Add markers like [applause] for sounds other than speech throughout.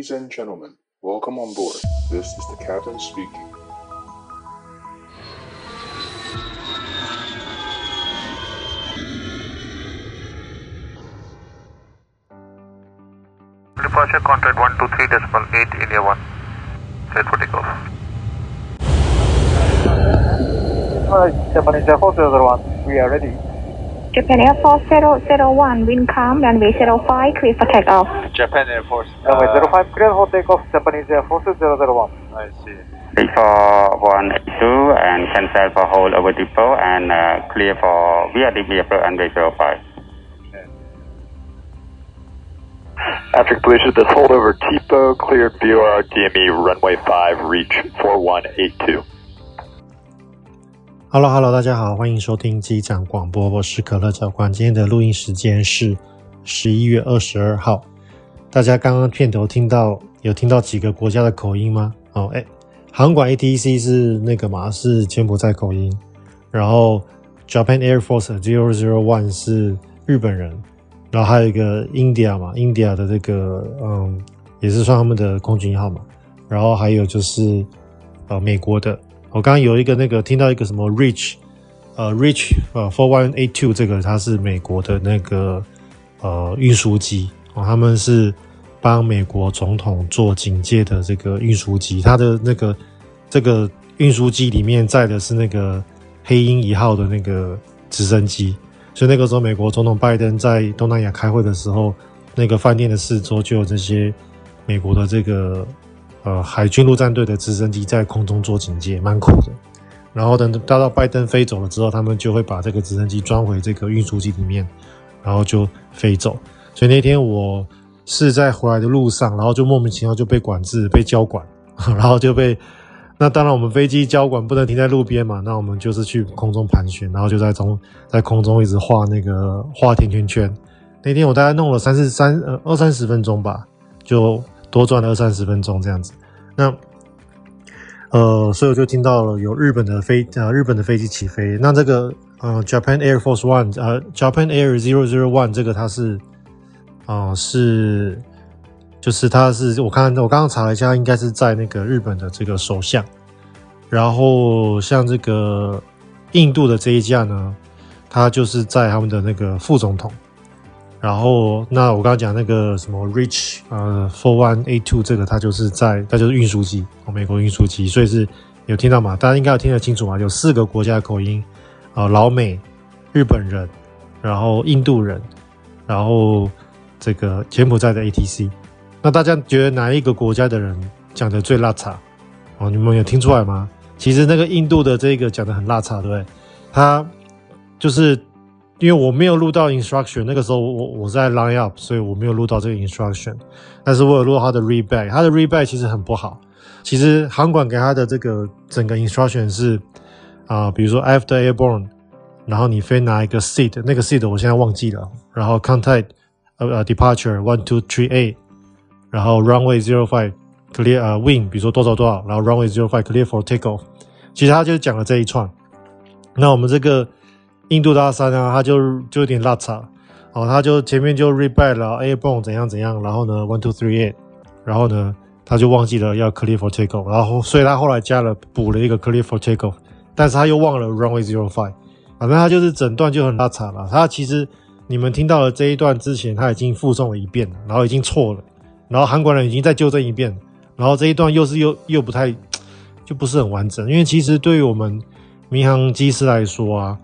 Ladies and gentlemen, welcome on board. This is the captain speaking. Departure contact 123 decimal 8 India 1. Set for takeoff. Hi, Japanese Air Force 001. We are ready. Japan Air Force 001, wind calm, runway 05, clear for takeoff. Japan Air Force. Runway Uh, 05 clear for takeoff. Japanese Air Force 001. I see. for one two and cancel for hold over depot and uh, clear for via approach and runway 05. After completion of this holdover, TPO cleared BOR DME runway 5, reach 4182. Hello Hello，大家好，欢迎收听机长广播，我是可乐教官。今天的录音时间是十一月二十二号。 大家刚刚片头听到有听到几个国家的口音吗？哦，哎，航管 A T E C 是那个嘛，是柬埔寨口音，然后 Japan Air Force 001是日本人，然后还有一个 India 嘛，India 的这个嗯，也是算他们的空军一号嘛，然后还有就是呃美国的。我刚刚有一个那个听到一个什么 Rich，呃 Rich 呃 Four One Eight Two 这个它是美国的那个呃运输机哦，他们是帮美国总统做警戒的这个运输机，它的那个这个运输机里面载的是那个黑鹰一号的那个直升机，所以那个时候美国总统拜登在东南亚开会的时候，那个饭店的四周就有这些美国的这个。呃，海军陆战队的直升机在空中做警戒，蛮酷的。然后等到到拜登飞走了之后，他们就会把这个直升机装回这个运输机里面，然后就飞走。所以那天我是在回来的路上，然后就莫名其妙就被管制、被交管，[laughs] 然后就被……那当然我们飞机交管不能停在路边嘛，那我们就是去空中盘旋，然后就在中在空中一直画那个画甜甜圈。那天我大概弄了三四三呃二三十分钟吧，就。多转了二三十分钟这样子，那呃，所以我就听到了有日本的飞呃日本的飞机起飞。那这个呃 Japan Air Force One 呃 Japan Air Zero Zero One 这个它是啊、是就是他是我看我刚刚查了一下，应该是在那个日本的这个首相。然后像这个印度的这一架呢，它就是在他们的那个副总统。然后，那我刚刚讲那个什么 Rich 呃 Four One A Two 这个，它就是在它就是运输机，美国运输机，所以是有听到吗？大家应该有听得清楚嘛？有四个国家的口音啊，老美、日本人，然后印度人，然后这个柬埔寨的 ATC。那大家觉得哪一个国家的人讲的最拉碴？哦，你们有听出来吗？其实那个印度的这个讲的很拉碴，对不对？他就是。因为我没有录到 instruction，那个时候我我在 line up，所以我没有录到这个 instruction。但是我有录到他的 reback，他的 reback 其实很不好。其实航管给他的这个整个 instruction 是啊、比如说 after airborne，然后你飞拿一个 seat，那个 seat 我现在忘记了。然后 contact 呃 departure one two three eight，然后 runway zero five clear 呃 wind，比如说多少多少，然后 runway zero five clear for takeoff。其实他就讲了这一串。那我们这个。印度大三啊，他就就有点落差，哦，他就前面就 read 了 a i r b o n e 怎样怎样，然后呢 one two three eight，然后呢他就忘记了要 clear for takeoff，然后所以他后来加了补了一个 clear for takeoff，但是他又忘了 runway zero five，反正他就是整段就很落差了。他其实你们听到了这一段之前，他已经复诵了一遍了，然后已经错了，然后韩国人已经再纠正一遍，然后这一段又是又又不太 [tsk] 就不是很完整，因为其实对于我们民航机师来说啊。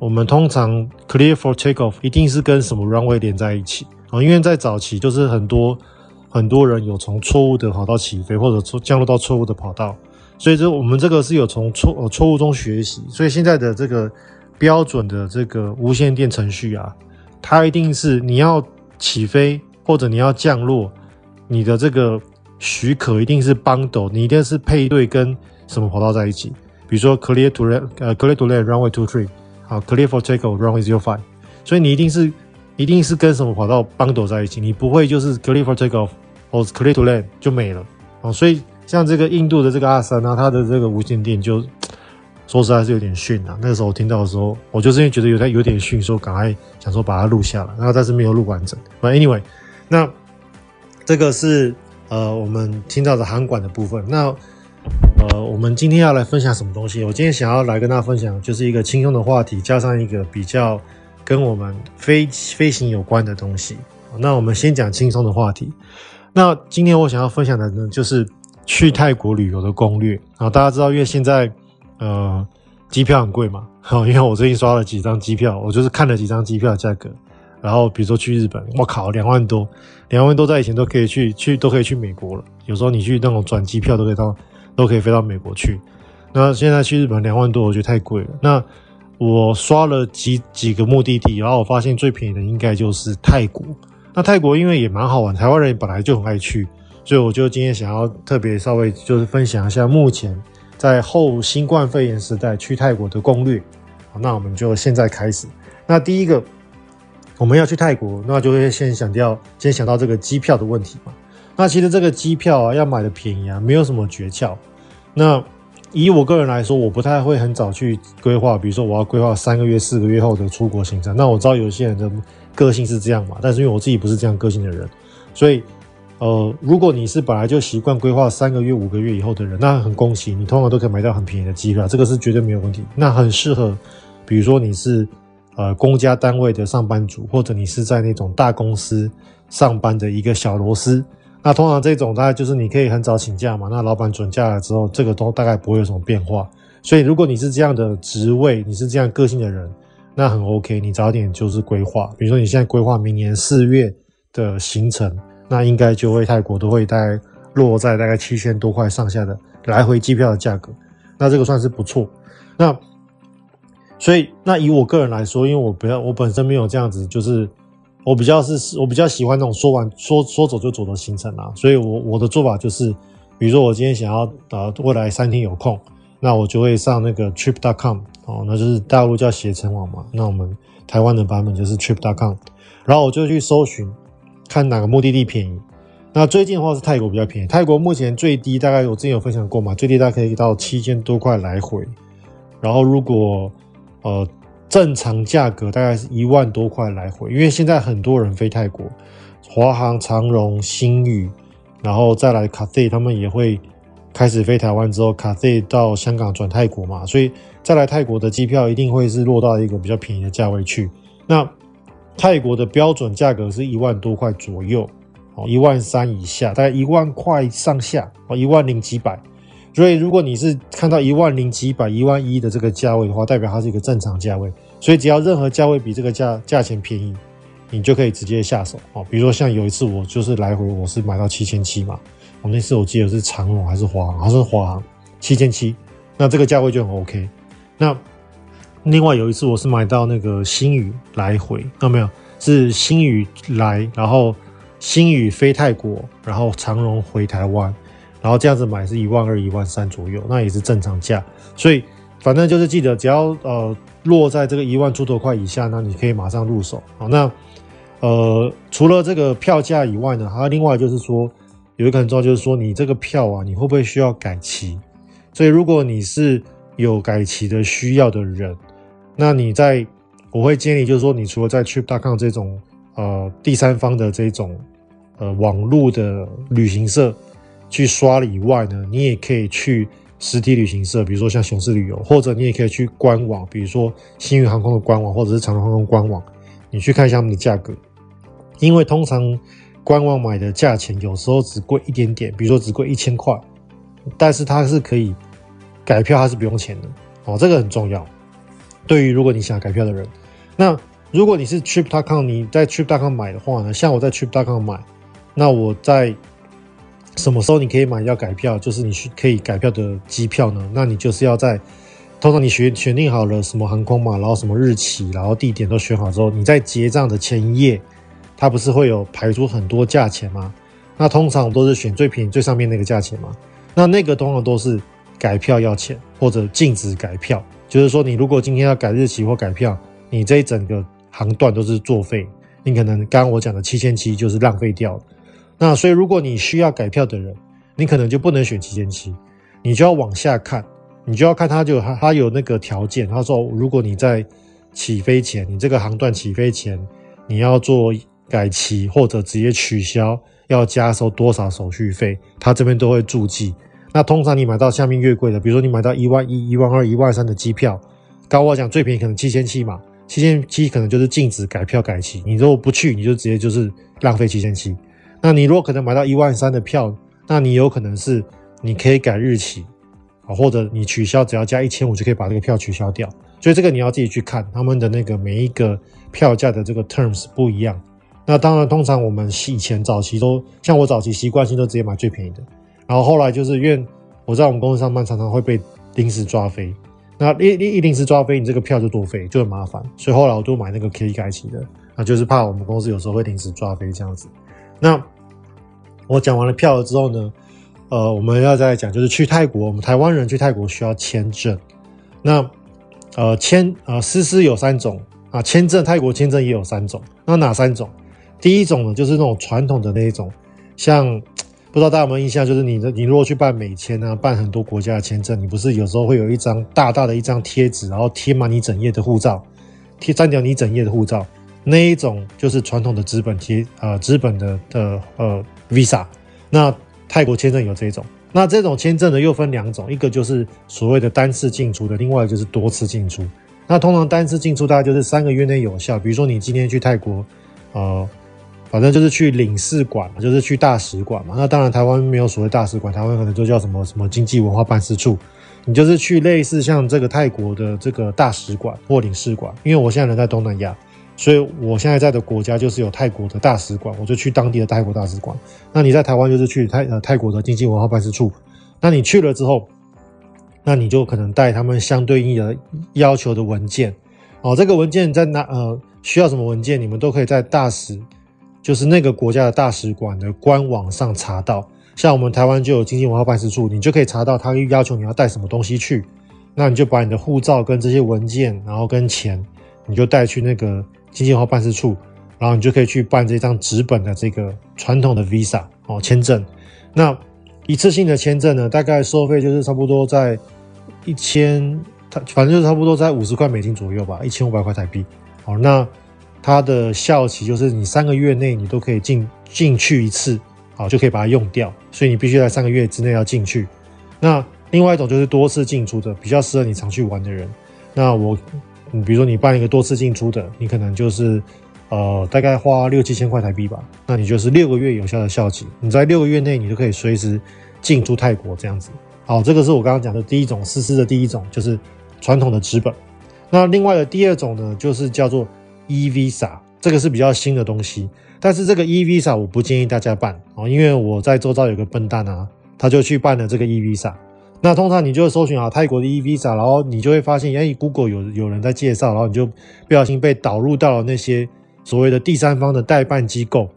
我们通常 clear for takeoff 一定是跟什么 runway 连在一起啊？因为在早期就是很多很多人有从错误的跑道起飞，或者错降落到错误的跑道，所以这我们这个是有从错错误中学习。所以现在的这个标准的这个无线电程序啊，它一定是你要起飞或者你要降落，你的这个许可一定是 bundle，你一定是配对跟什么跑道在一起，比如说 clear to land 呃 clear to land runway two three。好，clear for takeoff, runway zero five。所以你一定是，一定是跟什么跑道 bundle 在一起，你不会就是 clear for takeoff 或 clear to land 就没了。哦，所以像这个印度的这个阿三啊，它的这个无线电就说实在是有点逊啊。那个时候我听到的时候，我就是因为觉得有点有点逊，所以赶快想说把它录下来，然后但是没有录完整。But anyway，那这个是呃我们听到的航管的部分。那呃，我们今天要来分享什么东西？我今天想要来跟大家分享，就是一个轻松的话题，加上一个比较跟我们飞飞行有关的东西。那我们先讲轻松的话题。那今天我想要分享的呢，就是去泰国旅游的攻略。啊，大家知道，因为现在呃机票很贵嘛，哈，[laughs] 因为我最近刷了几张机票，我就是看了几张机票价格。然后比如说去日本，我靠，两万多，两万多在以前都可以去去都可以去美国了。有时候你去那种转机票都可以到。都可以飞到美国去，那现在去日本两万多，我觉得太贵了。那我刷了几几个目的地，然后我发现最便宜的应该就是泰国。那泰国因为也蛮好玩，台湾人本来就很爱去，所以我就今天想要特别稍微就是分享一下目前在后新冠肺炎时代去泰国的攻略。那我们就现在开始。那第一个我们要去泰国，那就会先想到先想到这个机票的问题嘛。那其实这个机票啊，要买的便宜啊，没有什么诀窍。那以我个人来说，我不太会很早去规划，比如说我要规划三个月、四个月后的出国行程。那我知道有些人的个性是这样嘛，但是因为我自己不是这样个性的人，所以呃，如果你是本来就习惯规划三个月、五个月以后的人，那很恭喜你，通常都可以买到很便宜的机票，这个是绝对没有问题。那很适合，比如说你是呃公家单位的上班族，或者你是在那种大公司上班的一个小螺丝。那通常这种大概就是你可以很早请假嘛，那老板准假了之后，这个都大概不会有什么变化。所以如果你是这样的职位，你是这样个性的人，那很 OK，你早点就是规划。比如说你现在规划明年四月的行程，那应该就会泰国都会大概落在大概七千多块上下的来回机票的价格，那这个算是不错。那所以那以我个人来说，因为我不要我本身没有这样子就是。我比较是，我比较喜欢那种说完说说走就走的行程啊，所以我我的做法就是，比如说我今天想要呃未来三天有空，那我就会上那个 trip.com 哦，那就是大陆叫携程网嘛，那我们台湾的版本就是 trip.com，然后我就去搜寻看哪个目的地便宜。那最近的话是泰国比较便宜，泰国目前最低大概我之前有分享过嘛，最低大概可以到七千多块来回，然后如果呃。正常价格大概是一万多块来回，因为现在很多人飞泰国，华航、长荣、新宇，然后再来 Cathay，他们也会开始飞台湾之后，Cathay 到香港转泰国嘛，所以再来泰国的机票一定会是落到一个比较便宜的价位去。那泰国的标准价格是一万多块左右，哦，一万三以下，大概一万块上下，哦，一万零几百。所以，如果你是看到一万零几百、一万一的这个价位的话，代表它是一个正常价位。所以，只要任何价位比这个价价钱便宜，你就可以直接下手哦。比如说，像有一次我就是来回，我是买到七千七嘛。我那次我记得是长荣还是华航，好像是华航七千七，那这个价位就很 OK。那另外有一次我是买到那个星宇来回，看到没有？是星宇来，然后星宇飞泰国，然后长荣回台湾。然后这样子买是一万二、一万三左右，那也是正常价。所以反正就是记得，只要呃落在这个一万出头块以下，那你可以马上入手。好，那呃除了这个票价以外呢，还有另外就是说有一个很重要，就是说你这个票啊，你会不会需要改期？所以如果你是有改期的需要的人，那你在我会建议就是说，你除了在 Trip.com 这种呃第三方的这种呃网络的旅行社。去刷了以外呢，你也可以去实体旅行社，比如说像雄狮旅游，或者你也可以去官网，比如说星宇航空的官网，或者是长荣航空官网，你去看一下他们的价格。因为通常官网买的价钱有时候只贵一点点，比如说只贵一千块，但是它是可以改票，它是不用钱的哦，这个很重要。对于如果你想改票的人，那如果你是 Trip.com，你在 Trip.com 买的话呢，像我在 Trip.com 买，那我在。什么时候你可以买要改票？就是你去可以改票的机票呢？那你就是要在通常你选选定好了什么航空嘛，然后什么日期，然后地点都选好之后，你在结账的前一页，它不是会有排出很多价钱吗？那通常都是选最便宜最上面那个价钱嘛。那那个通常都是改票要钱或者禁止改票，就是说你如果今天要改日期或改票，你这一整个航段都是作废，你可能刚刚我讲的七千七就是浪费掉。那所以，如果你需要改票的人，你可能就不能选七千七，你就要往下看，你就要看他就他他有那个条件。他说，如果你在起飞前，你这个航段起飞前，你要做改期或者直接取消，要加收多少手续费，他这边都会注记。那通常你买到下面越贵的，比如说你买到一万一、一万二、一万三的机票，高我讲最便宜可能七千七嘛，七千七可能就是禁止改票改期，你如果不去，你就直接就是浪费七千七。那你如果可能买到一万三的票，那你有可能是你可以改日期啊，或者你取消，只要加一千五就可以把这个票取消掉。所以这个你要自己去看他们的那个每一个票价的这个 terms 不一样。那当然，通常我们以前早期都像我早期习惯性都直接买最便宜的，然后后来就是因为我在我们公司上班，常常会被临时抓飞。那一一一临时抓飞，你这个票就作废，就很麻烦。所以后来我就买那个可以改期的，那就是怕我们公司有时候会临时抓飞这样子。那我讲完了票了之后呢，呃，我们要再讲就是去泰国，我们台湾人去泰国需要签证。那呃签呃丝丝有三种啊，签证泰国签证也有三种。那哪三种？第一种呢，就是那种传统的那一种，像不知道大家有没有印象，就是你的你如果去办美签啊，办很多国家的签证，你不是有时候会有一张大大的一张贴纸，然后贴满你整页的护照，贴粘掉你整页的护照，那一种就是传统的纸本贴呃纸本的的呃 Visa。那泰国签证有这种，那这种签证呢又分两种，一个就是所谓的单次进出的，另外就是多次进出。那通常单次进出大概就是三个月内有效，比如说你今天去泰国，呃。反正就是去领事馆，就是去大使馆嘛。那当然，台湾没有所谓大使馆，台湾可能就叫什么什么经济文化办事处。你就是去类似像这个泰国的这个大使馆或领事馆。因为我现在人在东南亚，所以我现在在的国家就是有泰国的大使馆，我就去当地的泰国大使馆。那你在台湾就是去泰呃泰国的经济文化办事处。那你去了之后，那你就可能带他们相对应的要求的文件哦。这个文件在哪呃需要什么文件，你们都可以在大使。就是那个国家的大使馆的官网上查到，像我们台湾就有经济文化办事处，你就可以查到他要求你要带什么东西去，那你就把你的护照跟这些文件，然后跟钱，你就带去那个经济文化办事处，然后你就可以去办这张纸本的这个传统的 Visa 哦签证。那一次性的签证呢，大概收费就是差不多在一千，它反正就是差不多在五十块美金左右吧，一千五百块台币。好，那。它的效期就是你三个月内你都可以进进去一次，好，就可以把它用掉，所以你必须在三个月之内要进去。那另外一种就是多次进出的，比较适合你常去玩的人。那我，你比如说你办一个多次进出的，你可能就是呃大概花六七千块台币吧，那你就是六个月有效的效期，你在六个月内你都可以随时进出泰国这样子。好，这个是我刚刚讲的第一种丝丝的第一种，就是传统的纸本。那另外的第二种呢，就是叫做。e-Visa 这个是比较新的东西，但是这个 e-Visa 我不建议大家办哦，因为我在周遭有个笨蛋啊，他就去办了这个 e-Visa。那通常你就会搜寻啊泰国的 e-Visa，然后你就会发现，哎，Google 有有人在介绍，然后你就不小心被导入到了那些所谓的第三方的代办机构。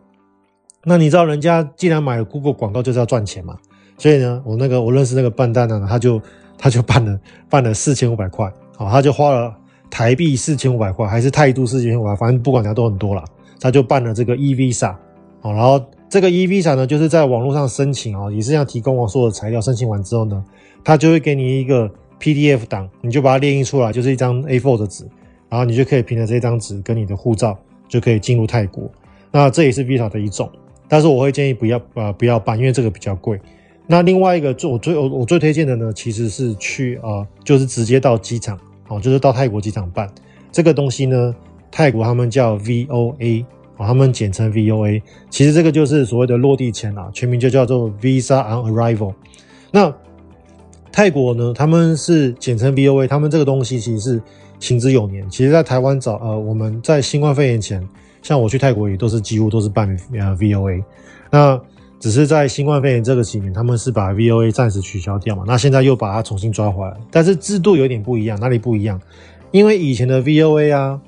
那你知道人家既然买了 Google 广告就是要赚钱嘛，所以呢，我那个我认识那个笨蛋呢，他就他就办了办了四千五百块，好，他就花了。台币四千五百块，还是泰铢四千五百，反正不管怎样都很多啦。他就办了这个 e-Visa，哦，然后这个 e-Visa 呢，就是在网络上申请哦，也是要提供我所有的材料。申请完之后呢，他就会给你一个 PDF 档，你就把它列印出来，就是一张 A4 的纸，然后你就可以凭着这张纸跟你的护照就可以进入泰国。那这也是 Visa 的一种，但是我会建议不要呃不要办，因为这个比较贵。那另外一个最我最我我最推荐的呢，其实是去啊、呃，就是直接到机场。哦，就是到泰国机场办这个东西呢，泰国他们叫 VOA，哦，他们简称 VOA。其实这个就是所谓的落地签啊，全名就叫做 Visa on Arrival。那泰国呢，他们是简称 VOA，他们这个东西其实是行之有年。其实，在台湾早呃，我们在新冠肺炎前，像我去泰国也都是几乎都是办呃 VOA。那只是在新冠肺炎这个几年，他们是把 VOA 暂时取消掉嘛，那现在又把它重新抓回来，但是制度有点不一样，哪里不一样？因为以前的 VOA 啊，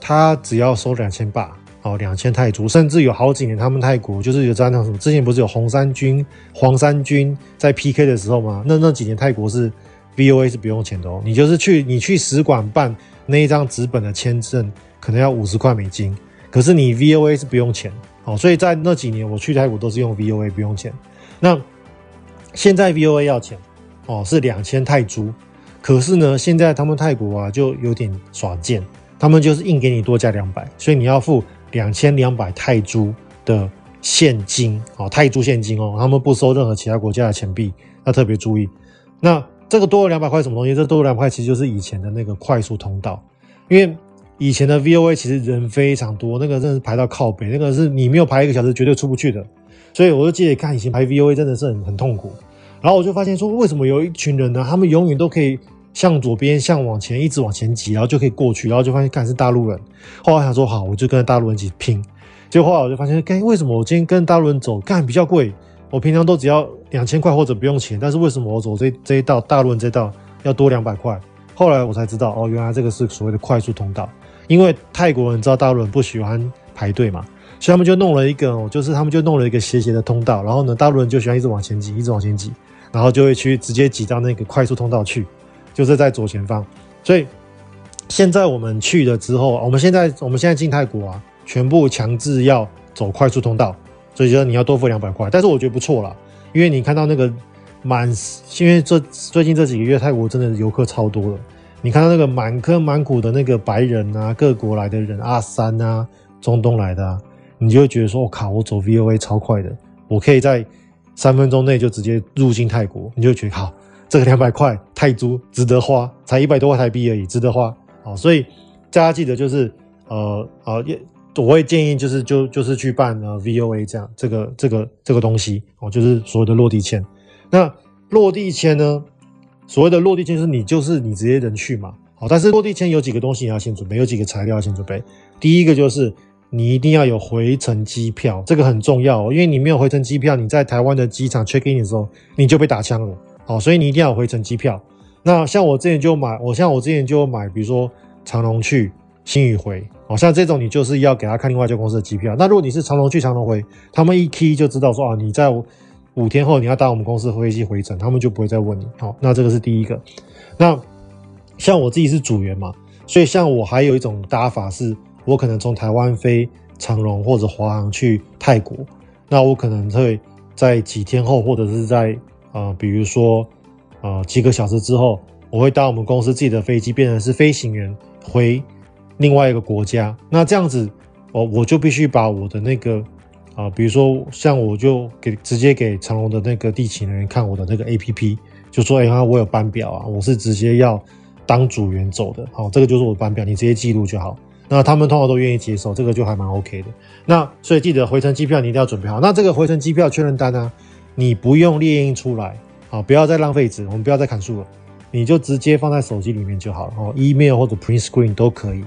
它只要收两千巴，哦，两千泰铢，甚至有好几年他们泰国就是有在那什么，之前不是有红三军、黄三军在 PK 的时候吗？那那几年泰国是 VOA 是不用钱的哦，你就是去你去使馆办那一张纸本的签证，可能要五十块美金，可是你 VOA 是不用钱。哦，所以在那几年我去泰国都是用 VOA 不用钱。那现在 VOA 要钱，哦，是两千泰铢。可是呢，现在他们泰国啊就有点耍贱，他们就是硬给你多加两百，所以你要付两千两百泰铢的现金哦，泰铢现金哦，他们不收任何其他国家的钱币，要特别注意。那这个多了两百块什么东西？这多了两百块其实就是以前的那个快速通道，因为以前的 VOA 其实人非常多，那个真的是排到靠北，那个是你没有排一个小时绝对出不去的。所以我就记得看以前排 VOA 真的是很很痛苦。然后我就发现说，为什么有一群人呢？他们永远都可以向左边、向往前，一直往前挤，然后就可以过去。然后就发现，看是大陆人。后来想说，好，我就跟大陆人一起拼。结果后来我就发现，哎，为什么我今天跟大陆人走，干比较贵？我平常都只要两千块或者不用钱，但是为什么我走这这一道大陆人这道要多两百块？后来我才知道，哦，原来这个是所谓的快速通道。因为泰国人知道大陆人不喜欢排队嘛，所以他们就弄了一个，就是他们就弄了一个斜斜的通道。然后呢，大陆人就喜欢一直往前挤，一直往前挤。然后就会去直接挤到那个快速通道去，就是在左前方。所以现在我们去了之后，我们现在我们现在进泰国啊，全部强制要走快速通道，所以说你要多付两百块。但是我觉得不错啦，因为你看到那个满，因为这最近这几个月泰国真的游客超多了，你看到那个满坑满谷的那个白人啊，各国来的人，阿三啊，中东来的啊，你就会觉得说，我靠，我走 VOA 超快的，我可以在。三分钟内就直接入境泰国，你就觉得好，这个两百块泰铢值得花，才一百多块台币而已，值得花。好，所以大家记得就是呃呃，我会建议就是就就是去办呃 VOA 这样这个这个这个东西哦，就是所谓的落地签。那落地签呢，所谓的落地签是你就是你直接人去嘛。好，但是落地签有几个东西你要先准备，有几个材料要先准备。第一个就是。你一定要有回程机票，这个很重要，因为你没有回程机票，你在台湾的机场 check in 的时候，你就被打枪了。好，所以你一定要有回程机票。那像我之前就买，我像我之前就买，比如说长隆去新宇回，好像这种你就是要给他看另外一家公司的机票。那如果你是长隆去长隆回，他们一 T 就知道说啊，你在五天后你要搭我们公司飞机回程，他们就不会再问你。好，那这个是第一个。那像我自己是组员嘛，所以像我还有一种搭法是。我可能从台湾飞长荣或者华航去泰国，那我可能会在几天后，或者是在呃，比如说呃几个小时之后，我会搭我们公司自己的飞机，变成是飞行员回另外一个国家。那这样子，我我就必须把我的那个啊、比如说像我就给直接给长隆的那个地勤人员看我的那个 APP，就说哎，我有班表啊，我是直接要当组员走的，好，这个就是我的班表，你直接记录就好。那他们通常都愿意接受，这个就还蛮 OK 的。那所以记得回程机票你一定要准备好。那这个回程机票确认单呢、你不用列印出来，好，不要再浪费纸，我们不要再砍树了，你就直接放在手机里面就好了，哦，email 或者 print screen 都可以。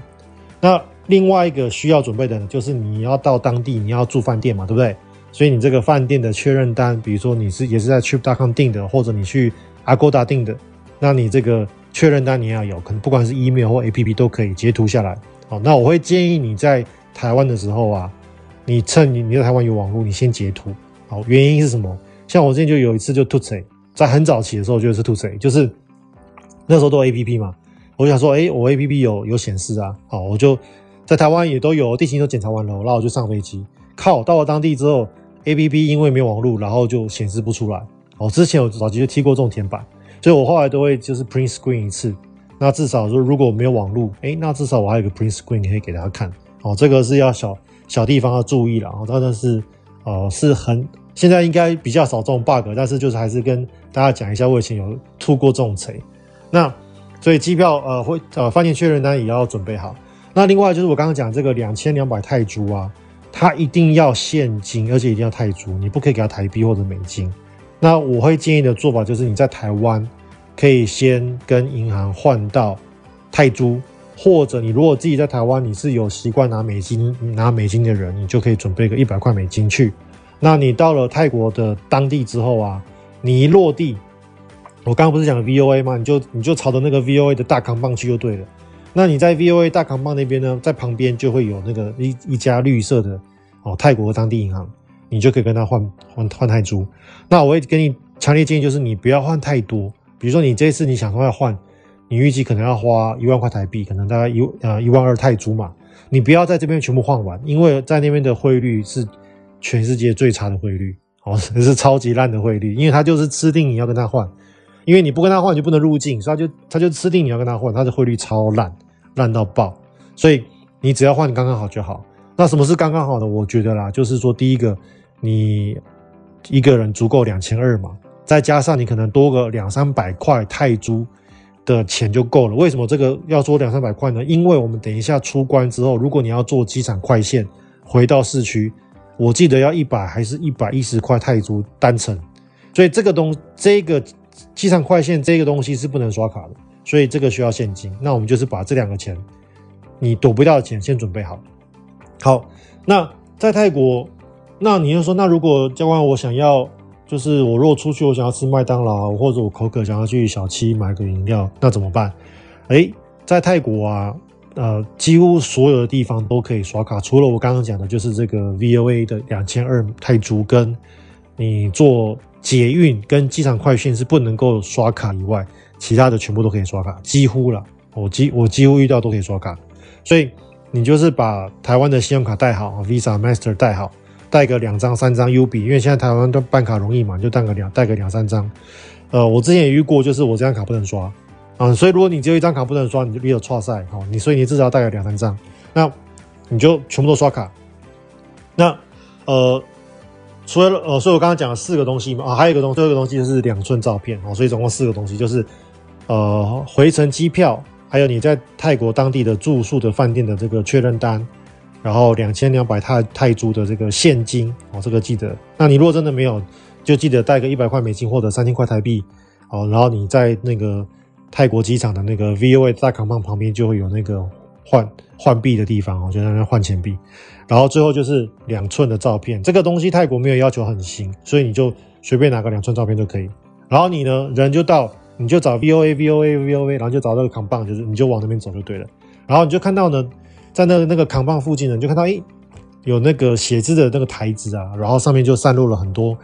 那另外一个需要准备的，就是你要到当地，你要住饭店嘛，对不对？所以你这个饭店的确认单，比如说你是也是在 Trip.com 订的，或者你去 Agoda 订的，那你这个确认单你要有，可能不管是 email 或 APP 都可以截图下来。好，那我会建议你在台湾的时候啊，你趁你在台湾有网络，你先截图。好，原因是什么？像我之前就有一次就吐槽，在很早期的时候就是吐槽，就是那时候都 APP 嘛，我想说，哎，我 APP 有有显示啊，好，我就在台湾也都有地形都检查完了，然后我就上飞机。靠，到了当地之后，APP 因为没有网络，然后就显示不出来。哦，之前我早期就踢过这种填板，所以我后来都会就是 print screen 一次。那至少说，如果没有网络，哎，那至少我还有个 print screen 可以给大家看。哦，这个是要小小地方要注意了。哦，真的是，呃，是很现在应该比较少这种 bug，但是就是还是跟大家讲一下，我以前有出过这种贼。那所以机票呃会呃饭店确认单也要准备好。那另外就是我刚刚讲这个两千两百泰铢啊，它一定要现金，而且一定要泰铢，你不可以给它台币或者美金。那我会建议的做法就是你在台湾。可以先跟银行换到泰铢，或者你如果自己在台湾，你是有习惯拿美金拿美金的人，你就可以准备个一百块美金去。那你到了泰国的当地之后啊，你一落地，我刚刚不是讲 VOA 吗？你就你就朝着那个 VOA 的大扛棒去就对了。那你在 VOA 大扛棒那边呢，在旁边就会有那个一一家绿色的哦泰国当地银行，你就可以跟他换换换泰铢。那我会给你强烈建议，就是你不要换太多。比如说你这次你想说要换，你预计可能要花一万块台币，可能大概一呃一万二泰铢嘛。你不要在这边全部换完，因为在那边的汇率是全世界最差的汇率，哦，[laughs] 是超级烂的汇率，因为他就是吃定你要跟他换，因为你不跟他换就不能入境，所以他就他就吃定你要跟他换，他的汇率超烂，烂到爆，所以你只要换刚刚好就好。那什么是刚刚好的？我觉得啦，就是说第一个，你一个人足够两千二嘛，再加上你可能多个两三百块泰铢的钱就够了。为什么这个要说两三百块呢？因为我们等一下出关之后，如果你要坐机场快线回到市区，我记得要一百还是一百一十块泰铢单程，所以这个东这个机场快线这个东西是不能刷卡的，所以这个需要现金。那我们就是把这两个钱，你躲不掉的钱先准备好。好，那在泰国，那你就说，那如果教官我想要，就是我如果出去我想要吃麦当劳，或者我口渴想要去小七买个饮料，那怎么办？诶，在泰国啊。呃，几乎所有的地方都可以刷卡，除了我刚刚讲的，就是这个 VOA 的两千二泰铢，跟你坐捷运跟机场快线是不能够刷卡以外，其他的全部都可以刷卡，几乎了。我几我几乎遇到都可以刷卡，所以你就是把台湾的信用卡带好，Visa、Master 带好，带个两张、三张 U B，，因为现在台湾都办卡容易嘛，就带个两带个两三张。呃，我之前也遇过，就是我这张卡不能刷。啊，所以如果你只有一张卡不能刷，你就比较挫赛。好，你所以你至少要带个两三张，那你就全部都刷卡。那呃，除了呃，所以我刚刚讲了四个东西嘛，啊，还有一个东，最后一个东西就是两寸照片。哦，所以总共四个东西，就是呃，回程机票，还有你在泰国当地的住宿的饭店的这个确认单，然后两千两百泰泰铢的这个现金。哦，这个记得。那你如果真的没有，就记得带个一百块美金或者三千块台币。哦，然后你在那个。泰国机场的那个 VOA 大扛棒旁边就会有那个换换币的地方，我就在那换钱币。然后最后就是两寸的照片，这个东西泰国没有要求很新，所以你就随便拿个两寸照片就可以。然后你呢，人就到，你就找 VOA VOA VOA，然后就找那个扛棒，就是你就往那边走就对了。然后你就看到呢，在那个那个扛棒附近呢，你就看到诶，有那个写字的那个台子啊，然后上面就散落了很多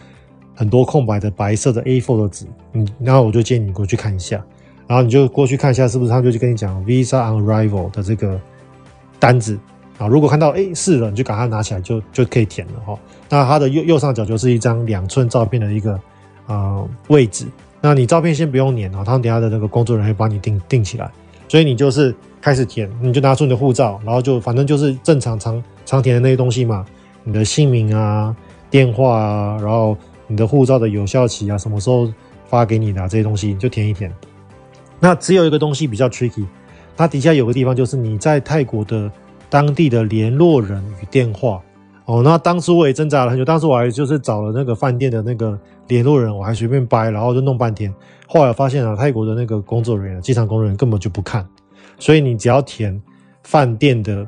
很多空白的白色的 A4 的纸，嗯，然后我就建议你过去看一下。然后你就过去看一下，是不是他就去跟你讲 Visa on Arrival 的这个单子啊？如果看到哎是了，你就赶快拿起来就就可以填了哈。那它的右右上角就是一张两寸照片的一个啊、位置。那你照片先不用粘啊，他们等下的那个工作人员帮你定定起来。所以你就是开始填，你就拿出你的护照，然后就反正就是正常常常填的那些东西嘛，你的姓名啊、电话啊，然后你的护照的有效期啊，什么时候发给你的、这些东西你就填一填。那只有一个东西比较 tricky，它底下有个地方就是你在泰国的当地的联络人与电话哦。那当时我也挣扎了很久，当时我还就是找了那个饭店的那个联络人，我还随便掰，然后就弄半天。后来发现啊，泰国的那个工作人员、机场工作人员根本就不看，所以你只要填饭店的，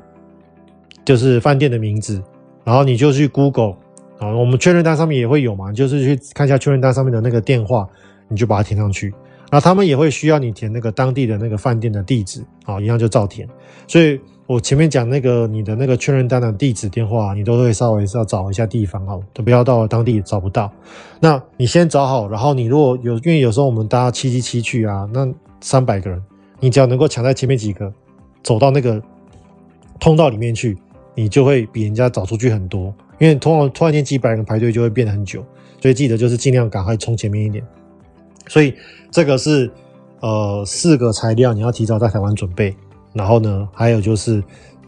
就是饭店的名字，然后你就去 Google 啊，我们确认单上面也会有嘛，就是去看一下确认单上面的那个电话，你就把它填上去。然后他们也会需要你填那个当地的那个饭店的地址，啊，一样就照填。所以我前面讲那个你的那个确认单的地址电话，你都会稍微是要找一下地方哈，都不要到了当地找不到。那你先找好，然后你如果有，因为有时候我们搭七七七去啊，那三百个人，你只要能够抢在前面几个，走到那个通道里面去，你就会比人家早出去很多。因为通常突然间几百人排队就会变得很久，所以记得就是尽量赶快冲前面一点。所以这个是呃四个材料，你要提早在台湾准备。然后呢，还有就是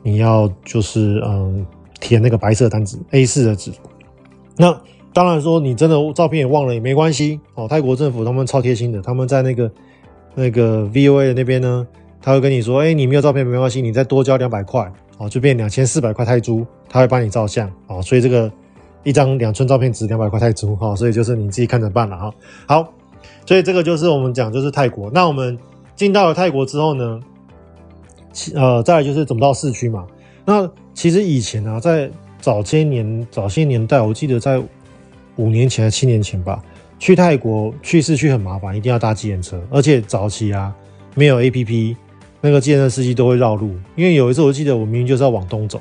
你要就是嗯填那个白色单子 A4 的纸。那当然说你真的照片也忘了也没关系哦。泰国政府他们超贴心的，他们在那个那个 VOA 的那边呢，他会跟你说，哎，你没有照片没关系，你再多交两百块哦，就变两千四百块泰铢，他会帮你照相哦。所以这个一张两寸照片值两百块泰铢哈，所以就是你自己看着办了哈。好。所以这个就是我们讲，就是泰国。那我们进到了泰国之后呢，呃，再来就是怎么到市区嘛。那其实以前啊，在早些年、早些年代，我记得在五年前、七年前吧，去泰国去市区很麻烦，一定要搭计程车，而且早期啊没有 APP，那个计程车司机都会绕路。因为有一次我记得我明明就是要往东走，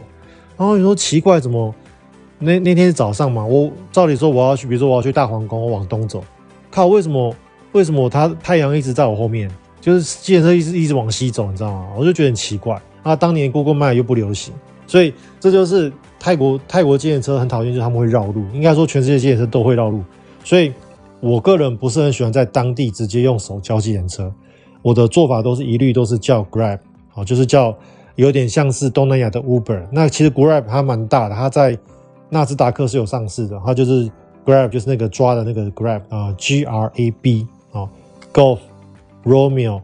然后你说奇怪，怎么那那天早上嘛？我照理说我要去，比如说我要去大皇宫，我往东走，靠，为什么？为什么他太阳一直在我后面？就是计程车一直一直往西走，你知道吗？我就觉得很奇怪。啊，当年 Google Map 又不流行，所以这就是泰国泰国计程车很讨厌，就是他们会绕路。应该说全世界计程车都会绕路，所以我个人不是很喜欢在当地直接用手叫计程车。我的做法都是一律都是叫 Grab，好，就是叫有点像是东南亚的 Uber。那其实 Grab 它蛮大的，它在纳斯达克是有上市的，它就是 Grab，就是那个抓的那个 Grab 啊，G R A B 啊，Golf Romeo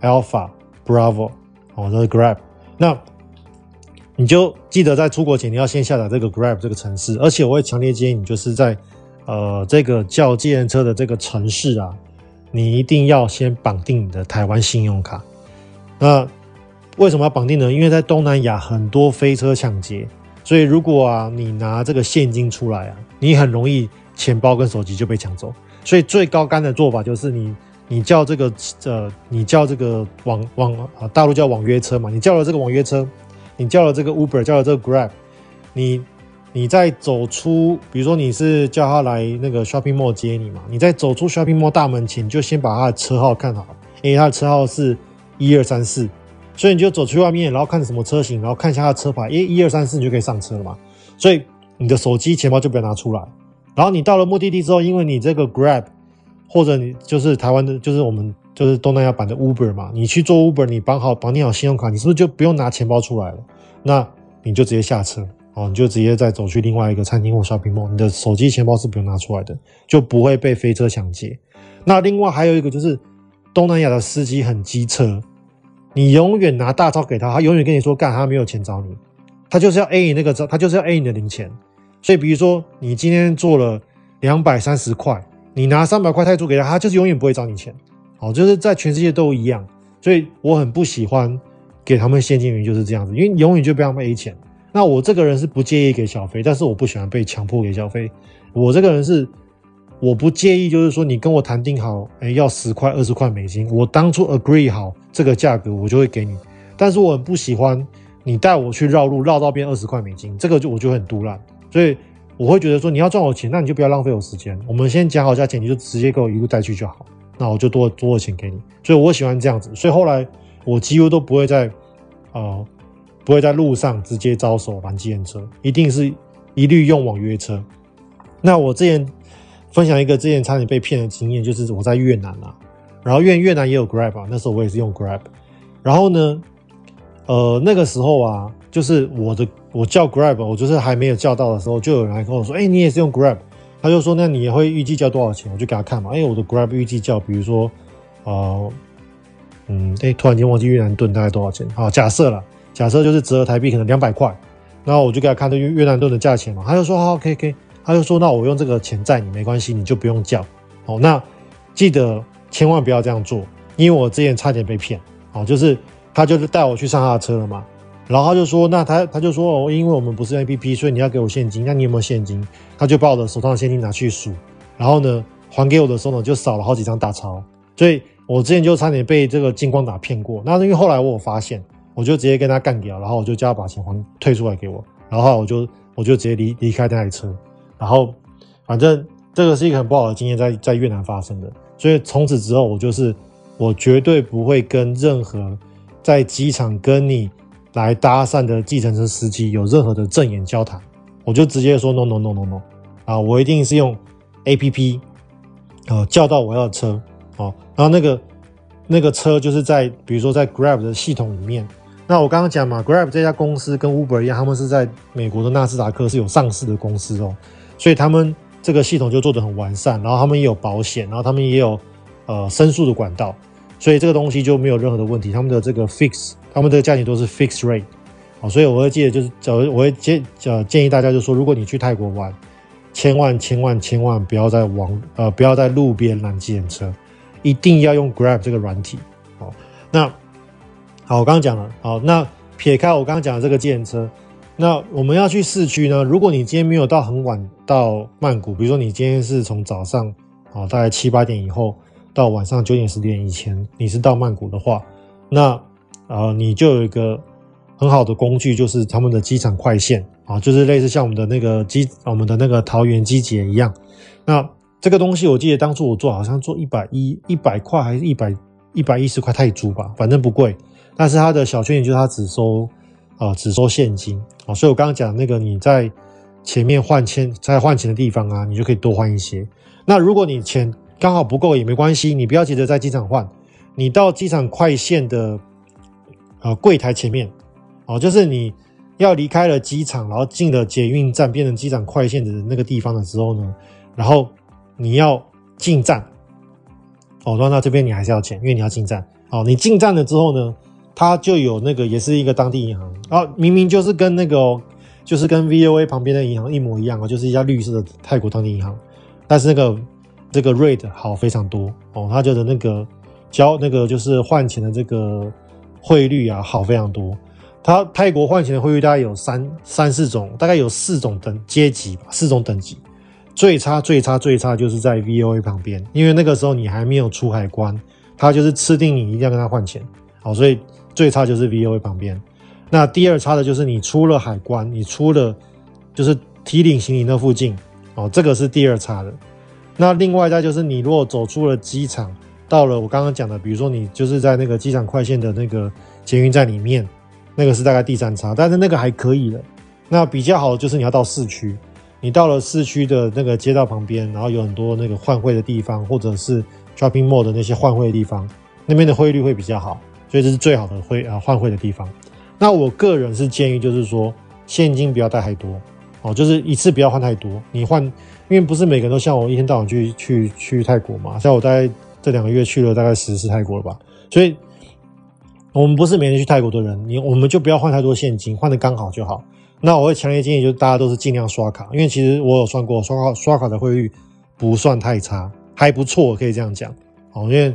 Alpha Bravo 哦，这是 Grab。那你就记得在出国前你要先下载这个 Grab 这个程式，而且我会强烈建议你就是在呃这个叫计程车的这个城市啊，你一定要先绑定你的台湾信用卡。那为什么要绑定呢？因为在东南亚很多飞车抢劫，所以如果啊你拿这个现金出来啊，你很容易钱包跟手机就被抢走。所以最高竿的做法就是你你叫这个呃你叫这个网网啊大陆叫网约车嘛，你叫了这个网约车，你叫了这个 Uber，叫了这个 Grab，你你在走出，比如说你是叫他来那个 Shopping Mall 接你嘛，你在走出 Shopping Mall 大门前，你就先把他的车号看好，因为他的车号是一二三四。所以你就走去外面，然后看什么车型，然后看一下他的车牌，诶，一二三四，你就可以上车了嘛。所以你的手机、钱包就不要拿出来。然后你到了目的地之后，因为你这个 Grab 或者你就是台湾的，就是我们就是东南亚版的 Uber 嘛，你去做 Uber，你绑好绑定好信用卡，你是不是就不用拿钱包出来了？那你就直接下车哦，你就直接再走去另外一个餐厅或 shopping mall，你的手机、钱包是不用拿出来的，就不会被飞车抢劫。那另外还有一个就是东南亚的司机很机车。你永远拿大钞给他，他永远跟你说干，他没有钱找你，他就是要 A 你那个他就是要 A 你的零钱。所以比如说你今天做了两百三十块，你拿三百块泰铢给他，他就是永远不会找你钱。好，就是在全世界都一样。所以我很不喜欢给他们现金原因就是这样子，因为永远就被他们 A 钱。那我这个人是不介意给小费，但是我不喜欢被强迫给小费。我这个人是。我不介意，就是说你跟我谈定好，哎，要十块、二十块美金，我当初 agree 好这个价格，我就会给你。但是我很不喜欢你带我去绕路，绕到变二十块美金，这个就我就很赌烂。所以我会觉得说，你要赚我钱，那你就不要浪费我时间。我们先讲好价钱，你就直接给我一路带去就好，那我就多多的钱给你。所以我喜欢这样子。所以后来我几乎都不会在啊、呃，不会在路上直接招手拦计程车，一定是一律用网约车。那我之前。分享一个之前差点被骗的经验，就是我在越南啊，然后越越南也有 Grab 啊，那时候我也是用 Grab，然后呢，呃，那个时候啊，就是我的我叫 Grab，我就是还没有叫到的时候，就有人来跟我说，哎，你也是用 Grab，他就说，那你会预计叫多少钱？我就给他看嘛，哎，我的 Grab 预计叫，比如说，呃，嗯，哎，突然间忘记越南盾大概多少钱？好，假设了，假设就是折合台币可能两百块，然后我就给他看这越越南盾的价钱嘛，他就说，好，OK OK。他就说：“那我用这个钱载你没关系，你就不用叫。哦，那记得千万不要这样做，因为我之前差点被骗。哦，就是他就是带我去上他的车了嘛，然后他就说，那他他就说哦，因为我们不是 APP，所以你要给我现金。那你有没有现金？他就把我的手上的现金拿去数，然后呢还给我的时候呢，就少了好几张大钞。所以我之前就差点被这个金光打骗过。那因为后来我有发现，我就直接跟他干掉，然后我就叫他把钱还退出来给我，然后我就我就直接离离开那台车。”然后，反正这个是一个很不好的经验，在在越南发生的。所以从此之后，我就是我绝对不会跟任何在机场跟你来搭讪的计程车司机有任何的正眼交谈。我就直接说 no no no no no 啊！我一定是用 APP 呃叫到我要的车哦。然后那个那个车就是在比如说在 Grab 的系统里面。那我刚刚讲嘛，Grab 这家公司跟 Uber 一样，他们是在美国的纳斯达克是有上市的公司哦。所以他们这个系统就做得很完善，然后他们也有保险，然后他们也有呃申诉的管道，所以这个东西就没有任何的问题。他们的这个 fix，他们这个价钱都是 fixed rate，好，所以我会记得就是，呃，我会建呃建议大家就是说，如果你去泰国玩，千万千万千万不要在网呃不要在路边拦计程车，一定要用 Grab 这个软体。好，那好，我刚刚讲了，好，那撇开我刚刚讲的这个计程车。那我们要去市区呢？如果你今天没有到很晚到曼谷，比如说你今天是从早上啊大概七八点以后到晚上九点十点以前，你是到曼谷的话，那呃你就有一个很好的工具，就是他们的机场快线啊，就是类似像我们的那个机我们的那个桃园机捷一样。那这个东西我记得当初我做好像做一百一一百块还是一百一百一十块泰铢吧，反正不贵。但是它的小缺点就是它只收啊、呃、只收现金。啊，所以我刚刚讲那个，你在前面换钱，在换钱的地方啊，你就可以多换一些。那如果你钱刚好不够也没关系，你不要急着在机场换，你到机场快线的呃柜台前面，哦，就是你要离开了机场，然后进了捷运站，变成机场快线的那个地方的时候呢，然后你要进站，哦，那那这边你还是要钱，因为你要进站。哦，你进站了之后呢，它就有那个也是一个当地银行，然后明明就是跟那个、就是跟 VOA 旁边的银行一模一样啊，就是一家绿色的泰国当地银行，但是那个这个 rate 好非常多哦，它就的那个交那个就是换钱的这个汇率啊好非常多。它泰国换钱的汇率大概有三三四种，大概有四种等阶级吧，四种等级。最差最差最差就是在 VOA 旁边，因为那个时候你还没有出海关，他就是吃定你一定要跟他换钱，好，所以最差就是 VOA 旁边。那第二差的就是你出了海关，你出了就是提领行李那附近，哦，这个是第二差的。那另外再就是你如果走出了机场，到了我刚刚讲的，比如说你就是在那个机场快线的那个捷运站里面。那个是大概第三差，但是那个还可以了。那比较好的就是你要到市区，你到了市区的那个街道旁边，然后有很多那个换汇的地方，或者是 shopping mall 的那些换汇的地方，那边的汇率会比较好，所以这是最好的汇啊换汇的地方。那我个人是建议，就是说现金不要带太多哦，就是一次不要换太多。你换，因为不是每个人都像我一天到晚去去去泰国嘛，像我大概这两个月去了大概十次泰国了吧，所以。我们不是每天去泰国的人，你我们就不要换太多现金，换的刚好就好。那我会强烈建议，就是大家都是尽量刷卡，因为其实我有算过，刷卡刷卡的汇率不算太差，还不错，可以这样讲。哦，因为